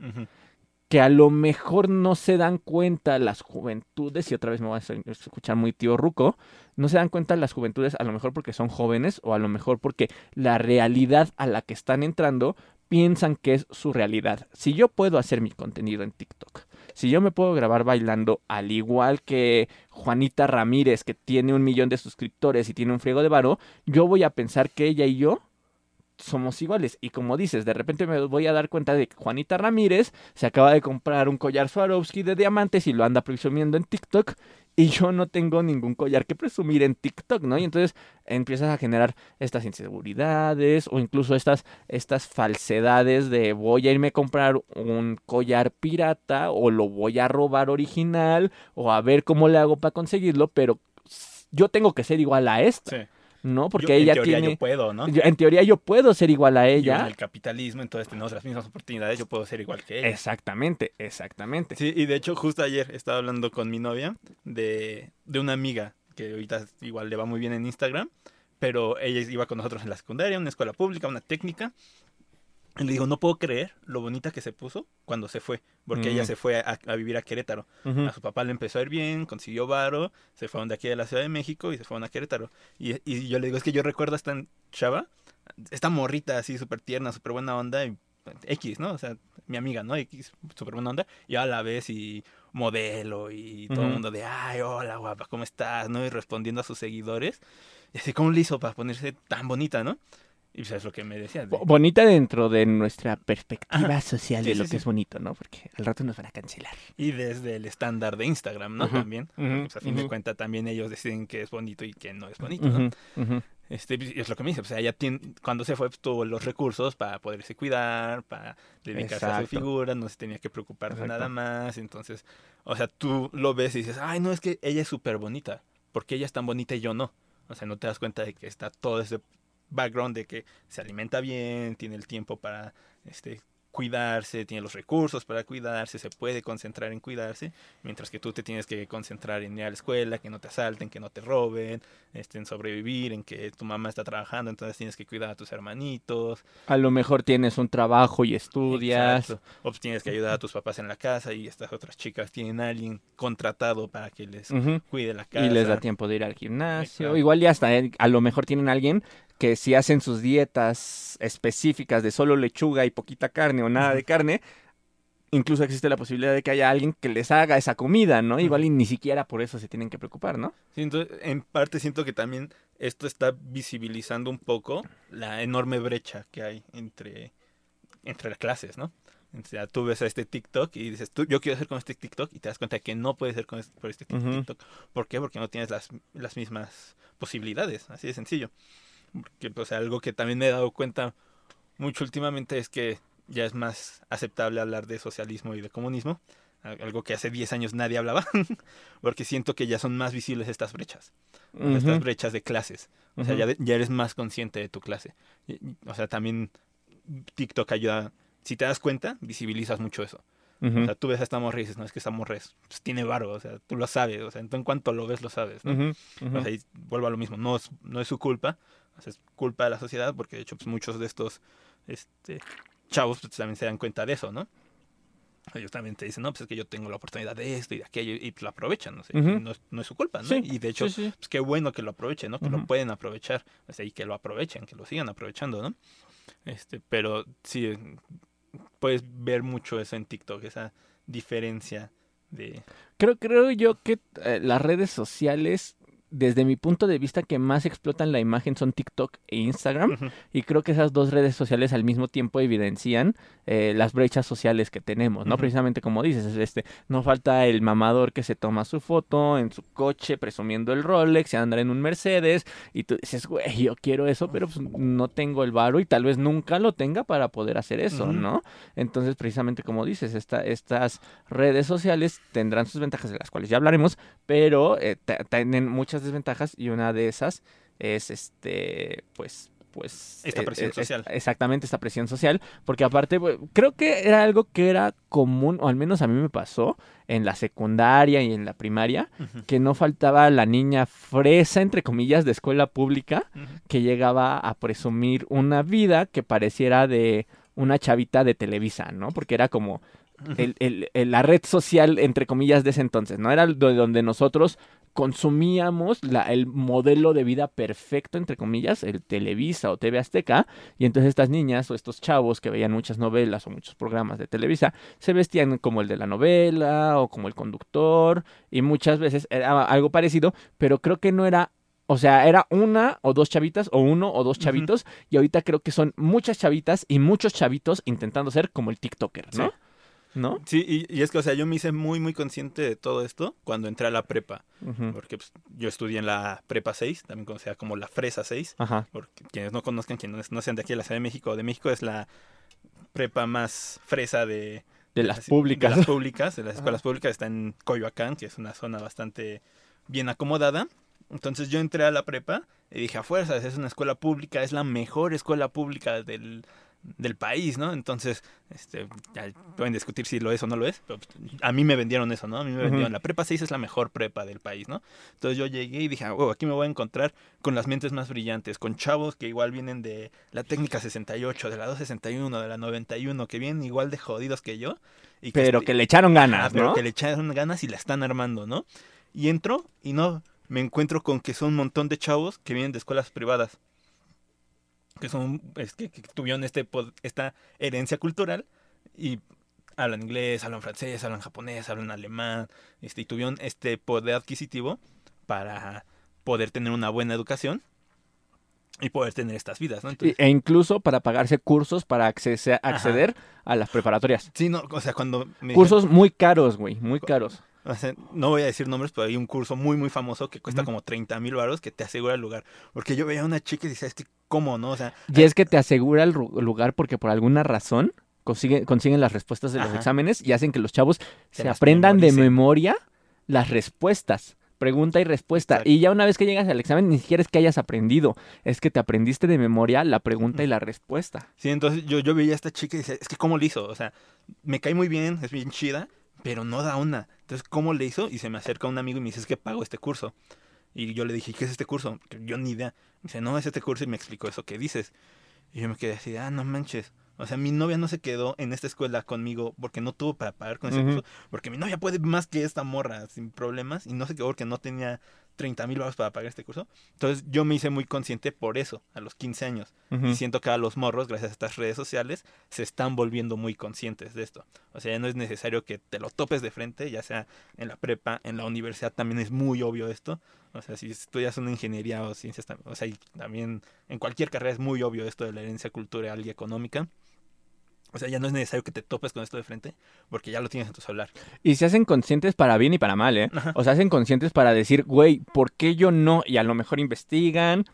que a lo mejor no se dan cuenta las juventudes, y otra vez me voy a es- escuchar muy tío Ruco, no se dan cuenta las juventudes a lo mejor porque son jóvenes o a lo mejor porque la realidad a la que están entrando piensan que es su realidad. Si yo puedo hacer mi contenido en TikTok, si yo me puedo grabar bailando al igual que Juanita Ramírez que tiene un millón de suscriptores y tiene un friego de varo, yo voy a pensar que ella y yo somos iguales. Y como dices, de repente me voy a dar cuenta de que Juanita Ramírez se acaba de comprar un collar Swarovski de diamantes y lo anda presumiendo en TikTok. Y yo no tengo ningún collar que presumir en TikTok, ¿no? Y entonces empiezas a generar estas inseguridades o incluso estas, estas falsedades de voy a irme a comprar un collar pirata o lo voy a robar original o a ver cómo le hago para conseguirlo, pero yo tengo que ser igual a esta, Sí. ¿No? Porque Yo- en ella teoría tiene... yo puedo, ¿no? Yo- en teoría yo puedo ser igual a Yo ella. en el capitalismo, entonces tenemos las mismas oportunidades, yo puedo ser igual que ella. Exactamente, exactamente. Sí, y de hecho justo ayer estaba hablando con mi novia de, de una amiga que ahorita igual le va muy bien en Instagram, pero ella iba con nosotros en la secundaria, una escuela pública, una técnica. Y le digo, no puedo creer lo bonita que se puso cuando se fue, porque Mm. ella se fue a, a vivir a Querétaro. Ujú. A su papá le empezó a ir bien, consiguió varo, se fueron de aquí de la Ciudad de México y se fueron a Querétaro. Y, y yo le digo, es que yo recuerdo a esta chava, esta morrita así súper tierna, súper buena onda, y X, ¿no? O sea, mi amiga, ¿no? X, súper buena onda. Y a la vez y modelo y todo el mundo de, ay, hola, guapa, ¿cómo estás? ¿No? Y respondiendo a sus seguidores. Y así, ¿cómo le hizo para ponerse tan bonita, no? Y pues es lo que me decía. de- Bo- Bonita dentro de nuestra perspectiva Ajá. social Sí, de sí, lo que es bonito, ¿no? Porque al rato nos van a cancelar. Y desde el estándar de Instagram, ¿no? También. pues, a fin de cuentas también ellos deciden que es bonito y que no es bonito, ¿no? Este, y es lo que me dice, o sea, ella tiene, cuando se fue pues, tuvo los recursos para poderse cuidar, para dedicarse a su figura, no se tenía que preocupar de nada más, entonces, o sea, tú lo ves y dices, ay, no, es que ella es súper bonita, porque ella es tan bonita y yo no, o sea, no te das cuenta de que está todo ese background de que se alimenta bien, tiene el tiempo para, este, cuidarse, tiene los recursos para cuidarse, se puede concentrar en cuidarse, mientras que tú te tienes que concentrar en ir a la escuela, que no te asalten, que no te roben, este, en sobrevivir, en que tu mamá está trabajando, entonces tienes que cuidar a tus hermanitos. A lo mejor tienes un trabajo y estudias. Exacto. O pues tienes que ayudar a tus papás en la casa y estas otras chicas tienen a alguien contratado para que les cuide la casa. Y les da tiempo de ir al gimnasio. Exacto. Igual ya hasta eh, a lo mejor tienen alguien que si hacen sus dietas específicas de solo lechuga y poquita carne o nada de carne, incluso existe la posibilidad de que haya alguien que les haga esa comida, ¿no? Igual y ni siquiera por eso se tienen que preocupar, ¿no? Sí, entonces, en parte siento que también esto está visibilizando un poco la enorme brecha que hay entre, entre las clases, ¿no? O sea, tú ves a este TikTok y dices, tú, yo quiero ser con este TikTok y te das cuenta que no puedes ser con este, por este. TikTok. ¿Por qué? Porque no tienes las, las mismas posibilidades, así de sencillo. Porque, pues, algo que también me he dado cuenta mucho últimamente es que ya es más aceptable hablar de socialismo y de comunismo, algo que hace 10 años nadie hablaba, porque siento que ya son más visibles estas brechas, estas brechas de clases. O sea, ya, ya, eres más consciente de tu clase. O sea, también TikTok ayuda, si te das cuenta, visibilizas mucho eso. O sea, tú ves a esta morra y dices, no, es que esta morra pues, tiene varo, o sea, tú lo sabes, o sea, en cuanto lo ves, lo sabes, ¿no? O sea, y vuelvo a lo mismo, no es, no es su culpa, es culpa de la sociedad, porque de hecho, pues muchos de estos este, chavos pues, también se dan cuenta de eso, ¿no? Ellos también te dicen, no, pues es que yo tengo la oportunidad de esto y de aquello, y lo aprovechan, no, sé, no, es, su culpa, ¿no? y de hecho, pues qué bueno que lo aprovechen, ¿no? Que lo pueden aprovechar, o sea, y que lo aprovechen, que lo sigan aprovechando, ¿no? Este, pero sí, puedes ver mucho eso en TikTok, esa diferencia de... Creo, creo yo que eh, las redes sociales desde mi punto de vista que más explotan la imagen son TikTok e Instagram y creo que esas dos redes sociales al mismo tiempo evidencian eh, las brechas sociales que tenemos, ¿no? Precisamente como dices, este, no falta el mamador que se toma su foto en su coche presumiendo el Rolex y anda en un Mercedes y tú dices, güey, yo quiero eso, pero pues no tengo el varo y tal vez nunca lo tenga para poder hacer eso, ¿no? Entonces, precisamente como dices, esta, estas redes sociales tendrán sus ventajas de las cuales ya hablaremos, pero eh, tienen muchas desventajas y una de esas es este pues pues esta eh, presión eh, social. exactamente esta presión social, porque aparte creo que era algo que era común o al menos a mí me pasó en la secundaria y en la primaria, que no faltaba la niña fresa entre comillas de escuela pública que llegaba a presumir una vida que pareciera de una chavita de Televisa, ¿no? Porque era como el, el, la red social, entre comillas, de ese entonces, ¿no? Era donde nosotros consumíamos la, el modelo de vida perfecto, entre comillas, el Televisa o TV Azteca, y entonces estas niñas o estos chavos que veían muchas novelas o muchos programas de Televisa, se vestían como el de la novela o como el conductor, y muchas veces era algo parecido, pero creo que no era o sea, era una o dos chavitas o uno o dos chavitos y ahorita creo que son muchas chavitas y muchos chavitos intentando ser como el TikToker, ¿no? ¿No? Sí, y, es que, o sea, yo me hice muy, muy consciente de todo esto cuando entré a la prepa. Porque pues, yo estudié en la prepa 6, también conocida como la Fresa 6. Ajá. Porque quienes no conozcan, quienes no sean de aquí de la Ciudad de México, de México es la prepa más fresa de... De las públicas. De las públicas, de las escuelas públicas. Está en Coyoacán, que es una zona bastante bien acomodada. Entonces yo entré a la prepa y dije, a fuerzas, es una escuela pública, es la mejor escuela pública del, del país, ¿no? Entonces, este, ya pueden discutir si lo es o no lo es, pero pues, a mí me vendieron eso, ¿no? A mí me vendieron, la prepa 6 es la mejor prepa del país, ¿no? Entonces yo llegué y dije, oh, aquí me voy a encontrar con las mentes más brillantes, con chavos que igual vienen de la técnica 68, de la 261, de la 91, que vienen igual de jodidos que yo. Y pero que le echaron ganas, ¿no? Pero que le echaron ganas y la están armando, ¿no? Y entro y no, me encuentro con que son un montón de chavos que vienen de escuelas privadas que son es que, tuvieron este esta herencia cultural y hablan inglés, hablan francés, hablan japonés, hablan alemán, este, y tuvieron este poder adquisitivo para poder tener una buena educación y poder tener estas vidas, ¿no? e incluso para pagarse cursos para acceder, acceder a las preparatorias. Sí, no, o sea, cuando... cursos muy caros, güey, muy caros no voy a decir nombres, pero hay un curso muy, muy famoso que cuesta como 30 mil baros que te asegura el lugar. Porque yo veía a una chica y decía, es que, ¿cómo, no? O sea, y es que te asegura el lugar porque por alguna razón consiguen, consiguen las respuestas de los exámenes y hacen que los chavos se, aprendan de memoria las respuestas pregunta y respuesta. Y ya una vez que llegas al examen, ni siquiera es que hayas aprendido, es que te aprendiste de memoria la pregunta y la respuesta. Sí, entonces yo, yo veía a esta chica y decía, es que ¿cómo lo hizo? O sea, me cae muy bien, es bien chida, pero no da una. Entonces, ¿cómo le hizo? Y se me acerca un amigo y me dice, es que pago este curso. Y yo le dije, ¿qué es este curso? Yo ni idea. Me dice, no, es este curso y me explicó eso que dices. Y yo me quedé así, ah, no manches. O sea, mi novia no se quedó en esta escuela conmigo porque no tuvo para pagar con ese curso. Porque mi novia puede más que esta morra sin problemas. Y no se quedó porque no tenía 30 mil para pagar este curso. Entonces yo me hice muy consciente por eso, a los 15 años. Y siento que a los morros, gracias a estas redes sociales, se están volviendo muy conscientes de esto. O sea, ya no es necesario que te lo topes de frente, ya sea en la prepa, en la universidad también es muy obvio esto. O sea, si estudias una ingeniería o ciencias, o sea, también en cualquier carrera es muy obvio esto de la herencia cultural y económica. O sea, ya no es necesario que te topes con esto de frente, porque ya lo tienes en tu celular. Y se hacen conscientes para bien y para mal, ¿eh? O se hacen conscientes para decir, güey, ¿por qué yo no? Y a lo mejor investigan,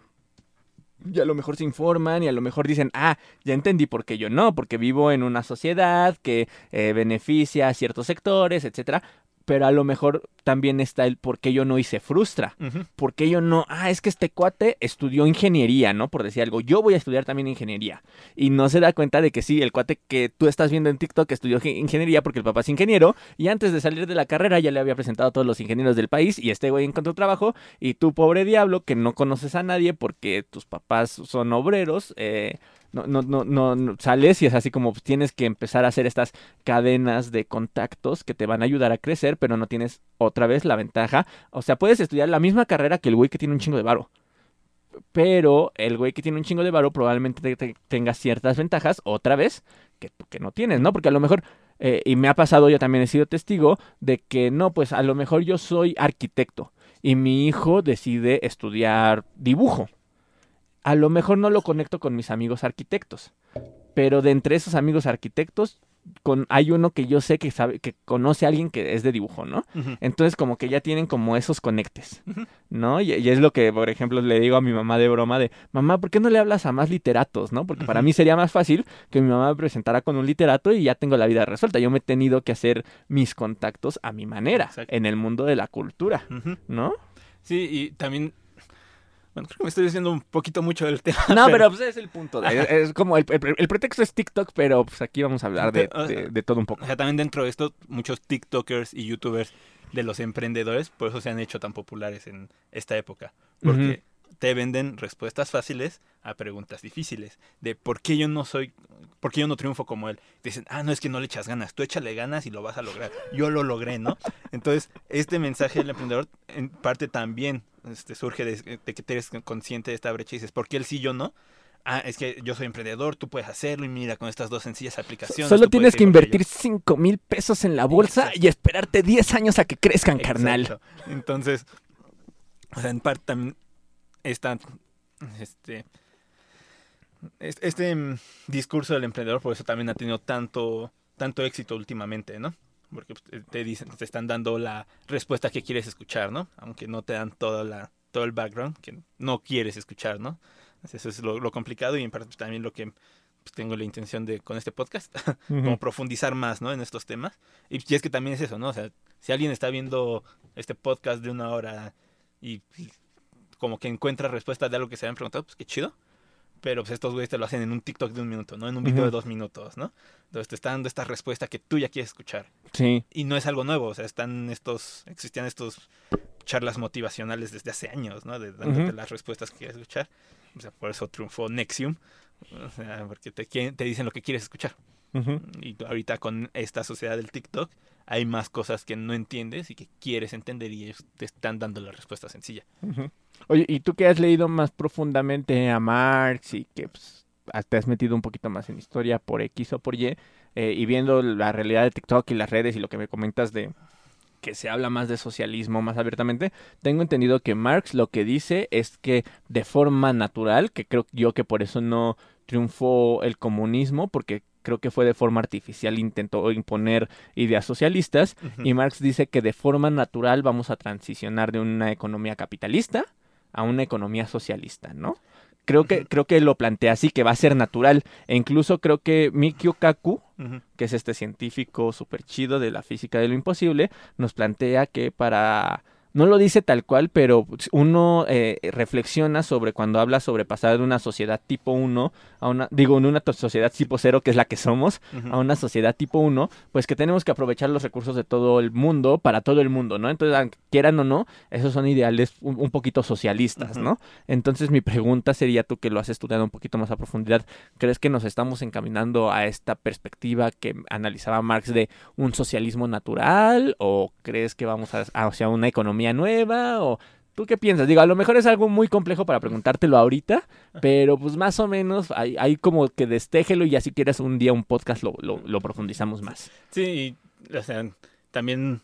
y a lo mejor se informan y a lo mejor dicen, ah, ya entendí por qué yo no, porque vivo en una sociedad que eh, beneficia a ciertos sectores, etcétera, pero a lo mejor también está el por qué yo no hice frustra. Ujú. ¿Por qué yo no? Ah, es que este cuate estudió ingeniería, ¿no? Por decir algo. Yo voy a estudiar también ingeniería. Y no se da cuenta de que sí, el cuate que tú estás viendo en TikTok estudió ge- ingeniería porque el papá es ingeniero. Y antes de salir de la carrera ya le había presentado a todos los ingenieros del país. Y este güey encontró trabajo. Y tú, pobre diablo, que no conoces a nadie porque tus papás son obreros. eh, no, no, no, no, sales y es así como tienes que empezar a hacer estas cadenas de contactos que te van a ayudar a crecer, pero no tienes otra vez la ventaja. O sea, puedes estudiar la misma carrera que el güey que tiene un chingo de varo. Pero el güey que tiene un chingo de varo probablemente te- te- tenga ciertas ventajas, otra vez, que tú que no tienes, ¿no? Porque a lo mejor, eh, y me ha pasado, yo también he sido testigo, de que no, pues a lo mejor yo soy arquitecto y mi hijo decide estudiar dibujo. A lo mejor no lo conecto con mis amigos arquitectos, pero de entre esos amigos arquitectos, con, hay uno que yo sé que sabe, que conoce a alguien que es de dibujo, ¿no? Entonces como que ya tienen como esos conectes. ¿no? Y, y es lo que, por ejemplo, le digo a mi mamá de broma de, mamá, ¿por qué no le hablas a más literatos, no? Porque para mí sería más fácil que mi mamá me presentara con un literato y ya tengo la vida resuelta. Yo me he tenido que hacer mis contactos a mi manera, Exacto. en el mundo de la cultura. ¿no? Sí, y también. Bueno, creo que me estoy diciendo un poquito mucho del tema. No, pero pues es el punto. de- es, es como el, el- el pretexto es TikTok, pero pues aquí vamos a hablar de todo un poco. O sea, también dentro de esto, muchos TikTokers y YouTubers de los emprendedores, por eso se han hecho tan populares en esta época. Porque te venden respuestas fáciles a preguntas difíciles. De por qué yo no soy, por qué yo no triunfo como él. Dicen, ah, no es que no le echas ganas, tú échale ganas y lo vas a lograr. Yo lo logré, ¿no? Entonces, este mensaje del emprendedor en parte también este, surge de, de que te eres consciente de esta brecha y dices, ¿por qué él sí, yo no? Ah, es que yo soy emprendedor, tú puedes hacerlo y mira, con estas dos sencillas aplicaciones. Solo tienes que ir por ello". invertir 5 mil pesos en la bolsa Exacto. y esperarte 10 años a que crezcan, carnal. Entonces, o sea, en parte también está este es- este mm, discurso del emprendedor por eso también ha tenido tanto tanto éxito últimamente, ¿no? Porque pues, te dicen, te están dando la respuesta que quieres escuchar, ¿no? Aunque no te dan toda la todo el background que no quieres escuchar, ¿no? Eso es lo, lo complicado y en parte pues, también lo que pues, tengo la intención de con este podcast como profundizar más, ¿no? En estos temas. Y, y es que también es eso, ¿no? O sea, si alguien está viendo este podcast de una hora y, y como que encuentra respuestas de algo que se habían preguntado, pues qué chido. Pero pues estos güeyes te lo hacen en un TikTok de un minuto, ¿no? En un video de dos minutos, ¿no? Entonces te está dando esta respuesta que tú ya quieres escuchar. Sí. Y no es algo nuevo, o sea, están estos, existían estos charlas motivacionales desde hace años, ¿no? De dándote las respuestas que quieres escuchar. O sea, por eso triunfó Nexium. O sea, porque te, quieren- te dicen lo que quieres escuchar. Y ahorita con esta sociedad del TikTok hay más cosas que no entiendes y que quieres entender y ellos te están dando la respuesta sencilla. Oye, ¿y tú que has leído más profundamente a Marx y que pues, te has metido un poquito más en historia por X o por Y, eh, y viendo la realidad de TikTok y las redes y lo que me comentas de que se habla más de socialismo más abiertamente, tengo entendido que Marx lo que dice es que de forma natural, que creo yo que por eso no triunfó el comunismo, porque creo que fue de forma artificial, intentó imponer ideas socialistas, y Marx dice que de forma natural vamos a transicionar de una economía capitalista a una economía socialista, ¿no? Creo que, creo que lo plantea así, que va a ser natural. E incluso creo que Mikio Kaku, que es este científico súper chido de la física de lo imposible, nos plantea que para... No lo dice tal cual, pero uno eh, reflexiona sobre cuando habla sobre pasar de una sociedad tipo 1 a una, digo, en una sociedad tipo 0, que es la que somos, a una sociedad tipo 1, pues que tenemos que aprovechar los recursos de todo el mundo para todo el mundo, ¿no? Entonces, quieran o no, esos son ideales un, un poquito socialistas. ¿no? Entonces, mi pregunta sería, tú que lo has estudiado un poquito más a profundidad, ¿crees que nos estamos encaminando a esta perspectiva que analizaba Marx de un socialismo natural? ¿O crees que vamos a, hacia una economía nueva? ¿O ¿Tú qué piensas? Digo, a lo mejor es algo muy complejo para preguntártelo ahorita, pero pues más o menos hay, hay como que destéjelo y ya si quieres un día un podcast lo, lo, lo profundizamos más. Sí, y, o sea, también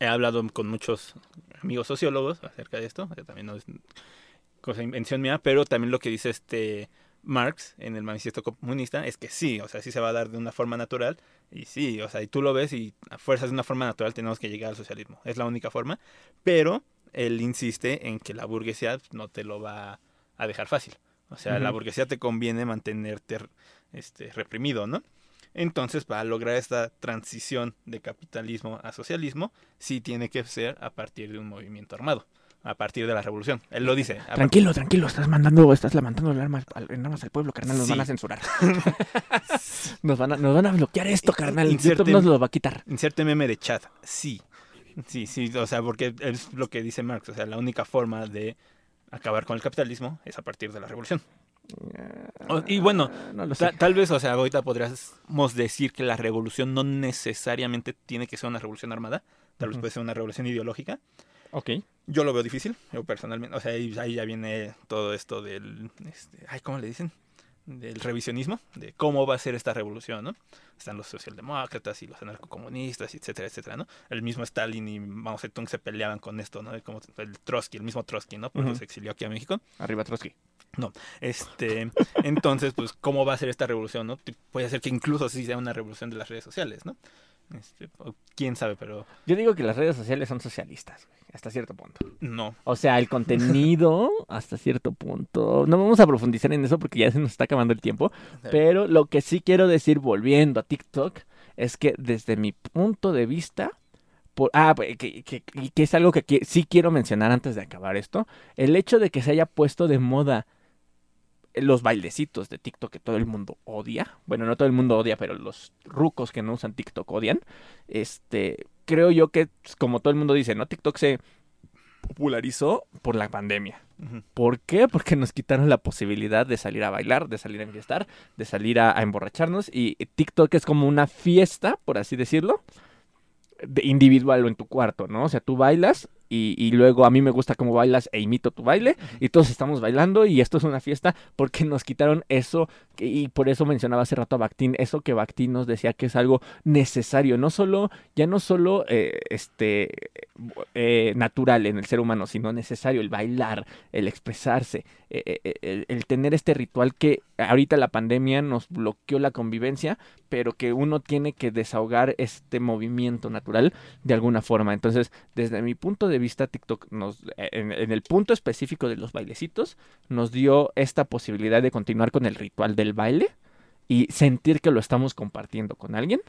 he hablado con muchos amigos sociólogos acerca de esto, o sea, también no es cosa invención mía, pero también lo que dice este Marx en el manifiesto comunista es que sí, o sea, sí se va a dar de una forma natural y sí, o sea, y tú lo ves y a fuerzas de una forma natural tenemos que llegar al socialismo, es la única forma, pero él insiste en que la burguesía no te lo va a dejar fácil. O sea, la burguesía te conviene mantenerte este, reprimido, ¿no? Entonces, para lograr esta transición de capitalismo a socialismo, sí tiene que ser a partir de un movimiento armado, a partir de la revolución. Él lo dice. Tranquilo, tranquilo, estás mandando, estás levantando el arma al, en armas al pueblo, carnal, nos Sí. van a censurar. nos, van a, nos van a bloquear esto, carnal. Inserte- YouTube nos lo va a quitar. Inserte meme de chat. Sí. Sí, sí, o sea, porque es lo que dice Marx. O sea, la única forma de acabar con el capitalismo es a partir de la revolución. Y bueno, no lo Ta- sé. tal vez, o sea, ahorita podríamos decir que la revolución no necesariamente tiene que ser una revolución armada. Tal vez puede ser una revolución ideológica. Ok. Yo lo veo difícil, yo personalmente. O sea, ahí, ahí ya viene todo esto del. Este, ay, ¿cómo le dicen? Del revisionismo, de cómo va a ser esta revolución, ¿no? Están los socialdemócratas y los anarcocomunistas, etcétera, etcétera, ¿no? El mismo Stalin y Mao Zedong se peleaban con esto, ¿no? Como el Trotsky, el mismo Trotsky, ¿no? Por Ujú. se exilió aquí a México. Arriba Trotsky. Este, entonces, pues, ¿cómo va a ser esta revolución, no? Puede ser que incluso sí sea una revolución de las redes sociales, ¿no? Este, quién sabe, pero Yo digo que las redes sociales son socialistas, hasta cierto punto. no. O sea, el contenido, hasta cierto punto. No vamos a profundizar en eso porque ya se nos está acabando el tiempo. Pero lo que sí quiero decir, volviendo a TikTok, es que desde mi punto de vista, por, ah, que, que- es algo que sí quiero mencionar antes de acabar esto, el hecho de que se haya puesto de moda los bailecitos de TikTok que todo el mundo odia, bueno, no todo el mundo odia, pero los rucos que no usan TikTok odian, este, creo yo que, pues, como todo el mundo dice, ¿no? TikTok se popularizó por la pandemia. ¿Por qué? Porque nos quitaron la posibilidad de salir a bailar, de salir a enfiestar, de salir a, a emborracharnos. Y TikTok es como una fiesta, por así decirlo, de individual o en tu cuarto, ¿no? O sea, tú bailas y, y luego a mí me gusta cómo bailas e imito tu baile y todos estamos bailando y esto es una fiesta porque nos quitaron eso y por eso mencionaba hace rato a Bakhtin, eso que Bakhtin nos decía que es algo necesario, no solo, ya no solo eh, este eh, natural en el ser humano, sino necesario el bailar, el expresarse, eh, el, el tener este ritual que ahorita la pandemia nos bloqueó la convivencia, pero que uno tiene que desahogar este movimiento natural de alguna forma. Entonces, desde mi punto de vista, TikTok nos, en, en el punto específico de los bailecitos, nos dio esta posibilidad de continuar con el ritual del baile y sentir que lo estamos compartiendo con alguien.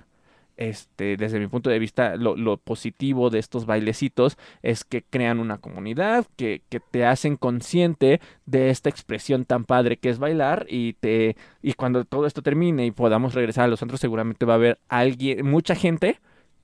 Este, desde mi punto de vista, lo, lo positivo de estos bailecitos es que crean una comunidad, que, que te hacen consciente de esta expresión tan padre que es bailar y te y cuando todo esto termine y podamos regresar a los centros seguramente va a haber alguien, mucha gente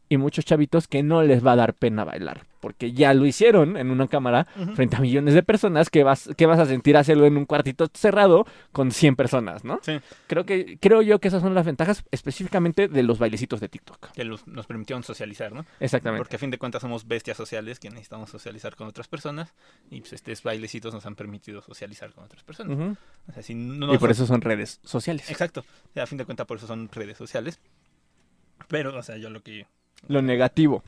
y muchos chavitos que no les va a dar pena bailar, porque ya lo hicieron en una cámara frente a millones de personas que vas que vas a sentir hacerlo en un cuartito cerrado con 100 personas, ¿no? Sí. Creo que creo yo que esas son las ventajas específicamente de los bailecitos de TikTok. Que los- nos permitieron socializar, ¿no? Exactamente. Porque a fin de cuentas somos bestias sociales que necesitamos socializar con otras personas y pues estos bailecitos nos han permitido socializar con otras personas. O sea, si no Y por eso son redes sociales. Exacto. O sea, a fin de cuentas por eso son redes sociales. Pero, o sea, yo lo que... Lo negativo.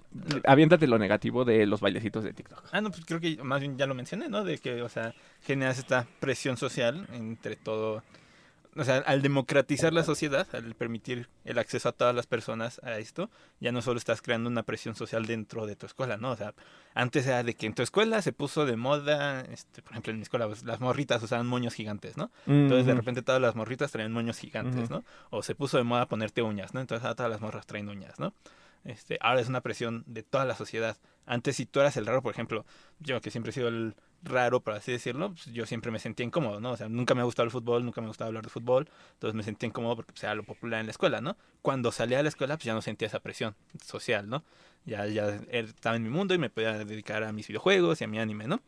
Aviéntate lo negativo de los bailecitos de TikTok. Ah, no, pues creo que más bien ya lo mencioné, ¿no? De que, o sea, generas esta presión social entre todo... O sea, al democratizar la sociedad, al permitir el acceso a todas las personas a esto, ya no solo estás creando una presión social dentro de tu escuela, ¿no? O sea, antes era de que en tu escuela se puso de moda, este, por ejemplo, en mi escuela pues, las morritas usaban moños gigantes, ¿no? Entonces de repente todas las morritas traían moños gigantes. ¿no? O se puso de moda ponerte uñas, ¿no? Entonces ahora todas las morras traen uñas, ¿no? Este, ahora es una presión de toda la sociedad. Antes si tú eras el raro, por ejemplo, yo que siempre he sido el raro, por así decirlo, pues, yo siempre me sentía incómodo, ¿no? O sea, nunca me ha gustado el fútbol, nunca me ha gustado hablar de fútbol, entonces me sentía incómodo porque pues, era lo popular en la escuela, ¿no? Cuando salía de la escuela, pues ya no sentía esa presión social, ¿no? Ya, ya estaba en mi mundo y me podía dedicar a mis videojuegos y a mi anime, ¿no?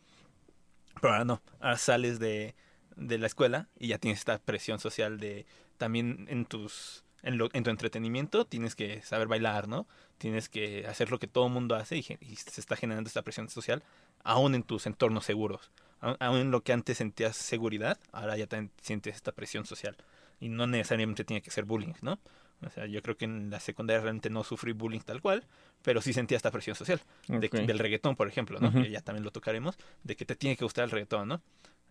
Pero ahora no, ahora sales de, de la escuela y ya tienes esta presión social de también en tus en, lo- en tu entretenimiento tienes que saber bailar, ¿no? Tienes que hacer lo que todo el mundo hace y, y se está generando esta presión social aún en tus entornos seguros. Aún, en lo que antes sentías seguridad, ahora ya también sientes esta presión social. Y no necesariamente tiene que ser bullying, ¿no? O sea, yo creo que en la secundaria realmente no sufrí bullying tal cual, pero sí sentía esta presión social de- Ok. del reggaetón, por ejemplo, ¿no? Ujú. Que ya también lo tocaremos, de que te tiene que gustar el reggaetón, ¿no?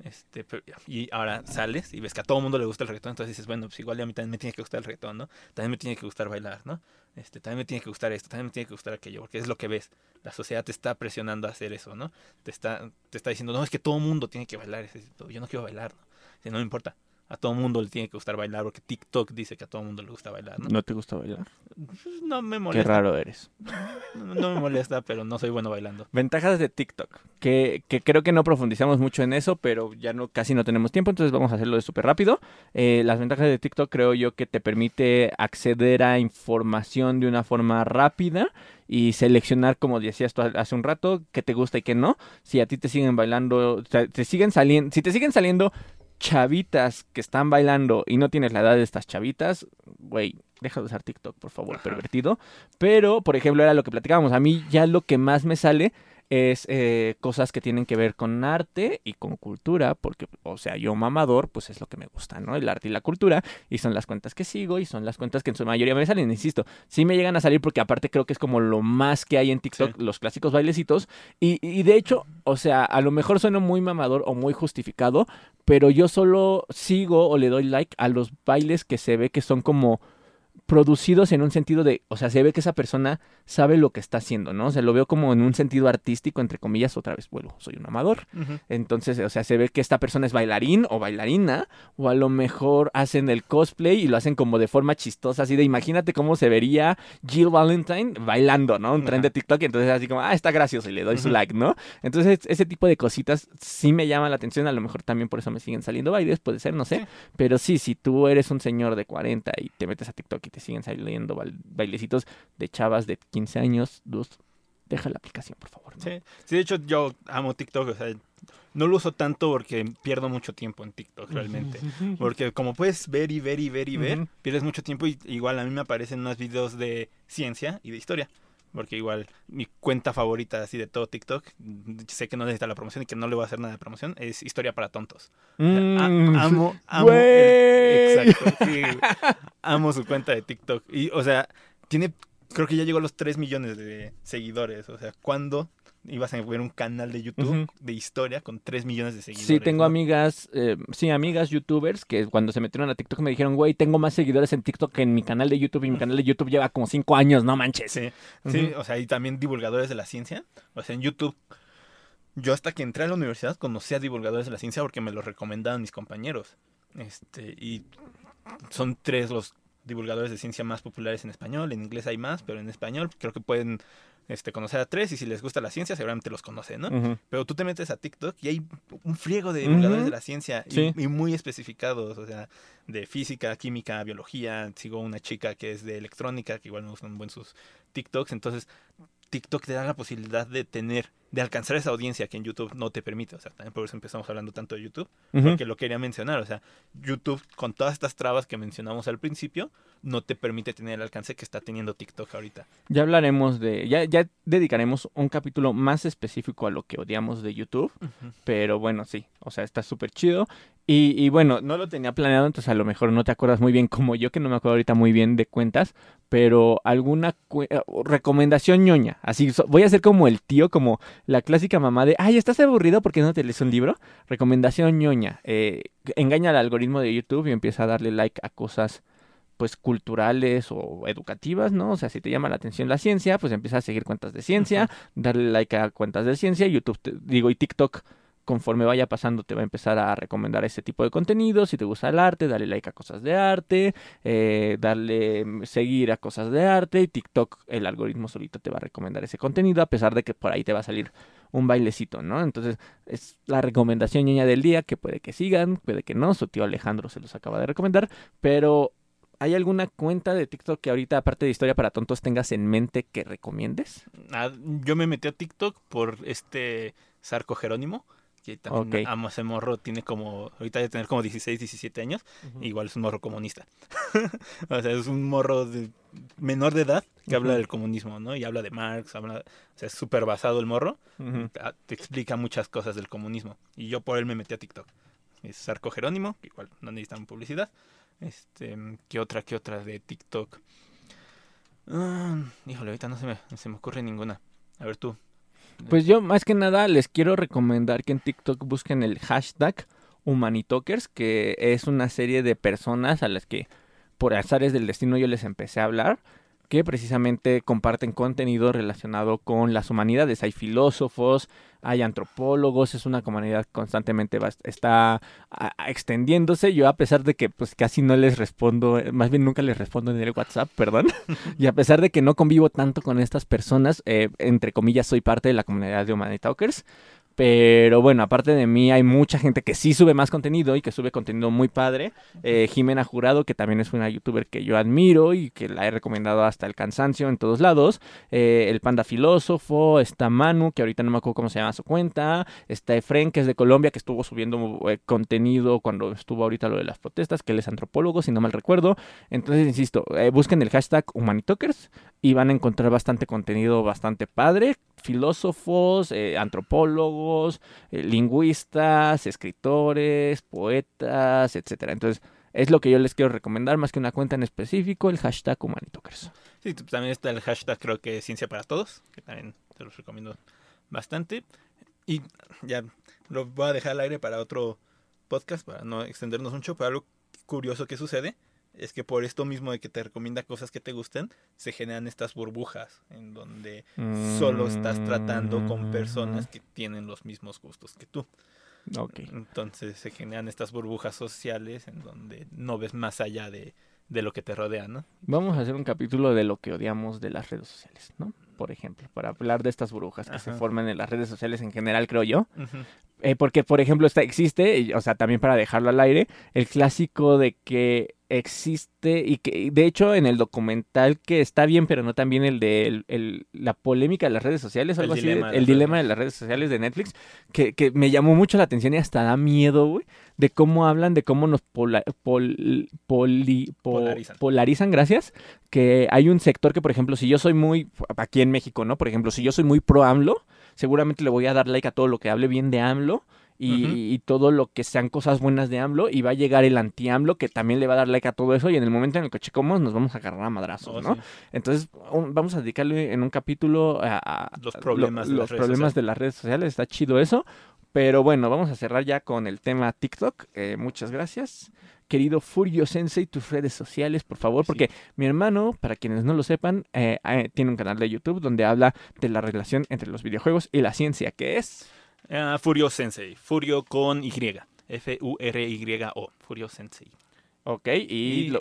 Este, pero- y ahora sales y ves que a todo mundo le gusta el reggaetón, entonces dices, bueno, pues igual a mí también me tiene que gustar el reggaetón, ¿no? También me tiene que gustar bailar, ¿no? Este, también me tiene que gustar esto, también me tiene que gustar aquello, porque es lo que ves. La sociedad te está presionando a hacer eso, ¿no? Te está, te está diciendo, no, es que todo mundo tiene que bailar, yo no quiero bailar, ¿no? No me importa. A todo mundo le tiene que gustar bailar porque TikTok dice que a todo mundo le gusta bailar, ¿no? ¿No te gusta bailar? Pues, No me Qué molesta. raro eres. No, no me molesta, pero no soy bueno bailando. Ventajas de TikTok, que, que creo que no profundizamos mucho en eso, pero ya no casi no tenemos tiempo, entonces vamos a hacerlo de súper rápido. Eh, las ventajas de TikTok creo yo que te permite acceder a información de una forma rápida y seleccionar, como decías tú hace un rato, qué te gusta y qué no. Si a ti te siguen bailando, te siguen saliendo, si te siguen saliendo chavitas que están bailando y no tienes la edad de estas chavitas, güey, deja de usar TikTok, por favor, Ajá. pervertido. Pero, por ejemplo, era lo que platicábamos. A mí ya lo que más me sale es eh, cosas que tienen que ver con arte y con cultura, porque, o sea, yo mamador, pues es lo que me gusta, ¿no? El arte y la cultura, y son las cuentas que sigo, y son las cuentas que en su mayoría me salen, insisto, sí me llegan a salir porque aparte creo que es como lo más que hay en TikTok, Sí. los clásicos bailecitos, y, y de hecho, o sea, a lo mejor sueno muy mamador o muy justificado, pero yo solo sigo o le doy like a los bailes que se ve que son como producidos en un sentido de, o sea, se ve que esa persona sabe lo que está haciendo, ¿no? O sea, lo veo como en un sentido artístico, entre comillas, otra vez, vuelvo, soy un amador. Entonces, o sea, se ve que esta persona es bailarín o bailarina, o a lo mejor hacen el cosplay y lo hacen como de forma chistosa, así de imagínate cómo se vería Jill Valentine bailando, ¿no? Un tren de. TikTok, y entonces así como, ah, está gracioso y le doy su like, ¿no? Entonces, ese tipo de cositas sí me llama la atención, a lo mejor también por eso me siguen saliendo bailes, puede ser, no sé. Sí. Pero sí, si tú eres un señor de 40 y te metes a TikTok y te siguen saliendo bail- bailecitos de chavas de 15 años, dus, deja la aplicación, por favor. ¿no? Sí. sí, de hecho yo amo TikTok, o sea, no lo uso tanto porque pierdo mucho tiempo en TikTok realmente. Porque como puedes ver y ver y ver y ver, pierdes mucho tiempo y igual a mí me aparecen unos videos de ciencia y de historia. Porque igual mi cuenta favorita así de todo TikTok, sé que no necesita la promoción y que no le voy a hacer nada de promoción, es Historia para Tontos. O sea, Mm, amo, amo. el- exacto, sí, amo su cuenta de TikTok. Y, o sea, tiene, creo que ya llegó a los 3 millones de seguidores. O sea, ¿cuándo ibas a ver un canal de YouTube de historia con 3 millones de seguidores? Sí, tengo ¿no? amigas, eh, sí, amigas youtubers que cuando se metieron a TikTok me dijeron, güey, tengo más seguidores en TikTok que en mi canal de YouTube y mi canal de YouTube lleva como 5 años, no manches. Sí, sí, o sea, y también divulgadores de la ciencia. O sea, en YouTube, yo hasta que entré a la universidad conocí a divulgadores de la ciencia porque me los recomendaban mis compañeros. Este, y son tres los divulgadores de ciencia más populares en español. En inglés hay más, pero en español creo que pueden este, conocer a tres y si les gusta la ciencia seguramente los conocen, ¿no? Pero tú te metes a TikTok y hay un friego de divulgadores de la ciencia y, Sí. y muy especificados, o sea, de física, química, biología. Sigo una chica que es de electrónica, que igual me gustan buen sus TikToks. Entonces, TikTok te da la posibilidad de tener, de alcanzar esa audiencia que en YouTube no te permite. O sea, también por eso empezamos hablando tanto de YouTube, porque lo quería mencionar. O sea, YouTube, con todas estas trabas que mencionamos al principio, no te permite tener el alcance que está teniendo TikTok ahorita. Ya hablaremos de, ya, ya dedicaremos un capítulo más específico a lo que odiamos de YouTube, pero bueno, sí, o sea, está súper chido. Y, y bueno, no lo tenía planeado, entonces a lo mejor no te acuerdas muy bien como yo, que no me acuerdo ahorita muy bien de cuentas, pero alguna eh, recomendación ñoña. Así, voy a ser como el tío, como la clásica mamá de, ay, ¿estás aburrido porque no te lees un libro? Recomendación ñoña. Eh, engaña al algoritmo de YouTube y empieza a darle like a cosas pues culturales o educativas, ¿no? O sea, si te llama la atención la ciencia, pues empieza a seguir cuentas de ciencia, darle like a cuentas de ciencia, YouTube, te- digo, y TikTok, conforme vaya pasando, te va a empezar a recomendar ese tipo de contenido. Si te gusta el arte, dale like a cosas de arte, eh, darle mm, seguir a cosas de arte, y TikTok, el algoritmo solito te va a recomendar ese contenido, a pesar de que por ahí te va a salir un bailecito, ¿no? Entonces, es la recomendación ñoña del día, que puede que sigan, puede que no, su tío Alejandro se los acaba de recomendar, pero ¿hay alguna cuenta de TikTok que ahorita, aparte de historia para tontos, tengas en mente que recomiendes? Ah, yo me metí a TikTok por este Sarco Jerónimo, que también Ok. amo ese morro, tiene como, ahorita debe tener como 16, 17 años, igual es un morro comunista. o sea, es un morro de- menor de edad que habla del comunismo, ¿no? Y habla de Marx, habla, o sea, es súper basado el morro, ah, te explica muchas cosas del comunismo. Y yo por él me metí a TikTok. Es Sarco Jerónimo, que igual no necesitan publicidad. Este, ¿qué otra, qué otra de TikTok? Ah, híjole, ahorita no se me, no se me ocurre ninguna. A ver tú. Pues yo más que nada les quiero recomendar que en TikTok busquen el hashtag Humanitokers, que es una serie de personas a las que por azares del destino yo les empecé a hablar. Que precisamente comparten contenido relacionado con las humanidades. Hay filósofos, hay antropólogos, es una comunidad constantemente está extendiéndose. Yo a pesar de que pues casi no les respondo, eh, más bien nunca les respondo en el WhatsApp, perdón, y a pesar de que no convivo tanto con estas personas, eh, entre comillas soy parte de la comunidad de Humanitalkers, pero bueno, aparte de mí hay mucha gente que sí sube más contenido y que sube contenido muy padre. Eh, Jimena Jurado, que también es una youtuber que yo admiro y que la he recomendado hasta el cansancio en todos lados. Eh, el Panda Filósofo, está Manu, que ahorita no me acuerdo cómo se llama su cuenta. Está Efren, que es de Colombia, que estuvo subiendo eh, contenido cuando estuvo ahorita lo de las protestas, que él es antropólogo, si no mal recuerdo. Entonces, insisto, busquen el hashtag Humanitokers y van a encontrar bastante contenido bastante padre filósofos, eh, eh, lingüistas, escritores, poetas, etcétera. Entonces, es lo que yo les quiero recomendar, más que una cuenta en específico, el hashtag Humanitokers. Sí, también está el hashtag, creo que Ciencia para Todos, que también te los recomiendo bastante. Y ya lo voy a dejar al aire para otro podcast, para no extendernos mucho, pero algo curioso que sucede es que por esto mismo de que te recomienda cosas que te gusten, se generan estas burbujas en donde solo estás tratando con personas mm. que tienen los mismos gustos que tú. Okay. Entonces se generan estas burbujas sociales en donde no ves más allá de, de lo que te rodea, ¿no? Vamos a hacer un capítulo de lo que odiamos de las redes sociales, ¿no? Por ejemplo, para hablar de estas burbujas que se forman en las redes sociales en general, creo yo. Eh, porque, por ejemplo, está, existe, o sea, también para dejarlo al aire, el clásico de que existe y que de hecho en el documental que está bien pero no tan bien el de el, la polémica de las redes sociales algo el así dilema el dilema de las redes sociales de Netflix que, que, me llamó mucho la atención y hasta da miedo güey de cómo hablan de cómo nos polarizan. polarizan gracias que hay un sector que por ejemplo si yo soy muy aquí en México no por ejemplo si yo soy muy pro AMLO seguramente le voy a dar like a todo lo que hable bien de AMLO y, todo lo que sean cosas buenas de AMLO y va a llegar el anti-AMLO que también le va a dar like a todo eso y en el momento en el que checamos nos vamos a agarrar a madrazos, oh, ¿no? Entonces vamos a dedicarle en un capítulo a, los problemas, de, los las problemas de las redes sociales, está chido eso. Pero bueno, vamos a cerrar ya con el tema TikTok. Eh, muchas gracias. Querido Furio Sensei, tus redes sociales, por favor, porque mi hermano, para quienes no lo sepan, eh, eh, tiene un canal de YouTube donde habla de la relación entre los videojuegos y la ciencia, que es... Uh, Furio Sensei. Furio con Y. F-U-R-Y-O. Furio Sensei. Ok, y,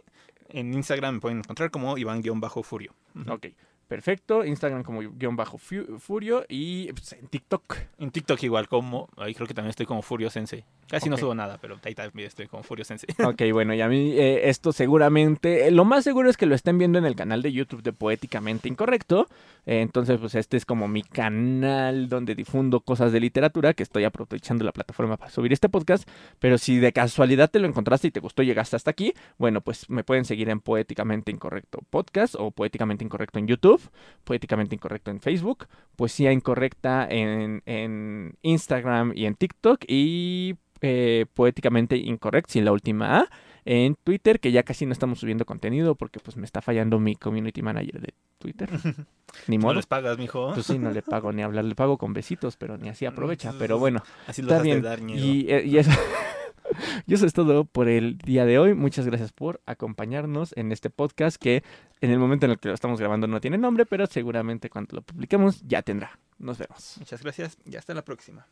en Instagram me pueden encontrar como Iván-Furio. Ok. Perfecto, Instagram como guion bajo Furio y pues, en TikTok. En TikTok igual como, ahí creo que también estoy como Furio Sensei. Casi no subo nada, pero ahí también estoy como Furio Sensei. Ok, bueno, y a mí eh, esto seguramente, eh, lo más seguro es que lo estén viendo en el canal de YouTube de Poéticamente Incorrecto. Eh, entonces, pues este es como mi canal donde difundo cosas de literatura, que estoy aprovechando la plataforma para subir este podcast. Pero si de casualidad te lo encontraste y te gustó, llegaste hasta aquí, bueno, pues me pueden seguir en Poéticamente Incorrecto Podcast o Poéticamente Incorrecto en YouTube, Poéticamente Incorrecto en Facebook, Poesía Incorrecta en, en Instagram y en TikTok y eh, poéticamente incorrecto, sin la última A, en Twitter, que ya casi no estamos subiendo contenido porque pues me está fallando mi community manager de Twitter. Ni modo. No les pagas, mijo. Pues sí, no le pago ni hablar, le pago con besitos, pero ni así aprovecha. Pero bueno, así lo está bien. y, eh, y eso... Y eso es todo por el día de hoy. Muchas gracias por acompañarnos en este podcast que en el momento en el que lo estamos grabando no tiene nombre, pero seguramente cuando lo publiquemos ya tendrá. Nos vemos. Muchas gracias y hasta la próxima.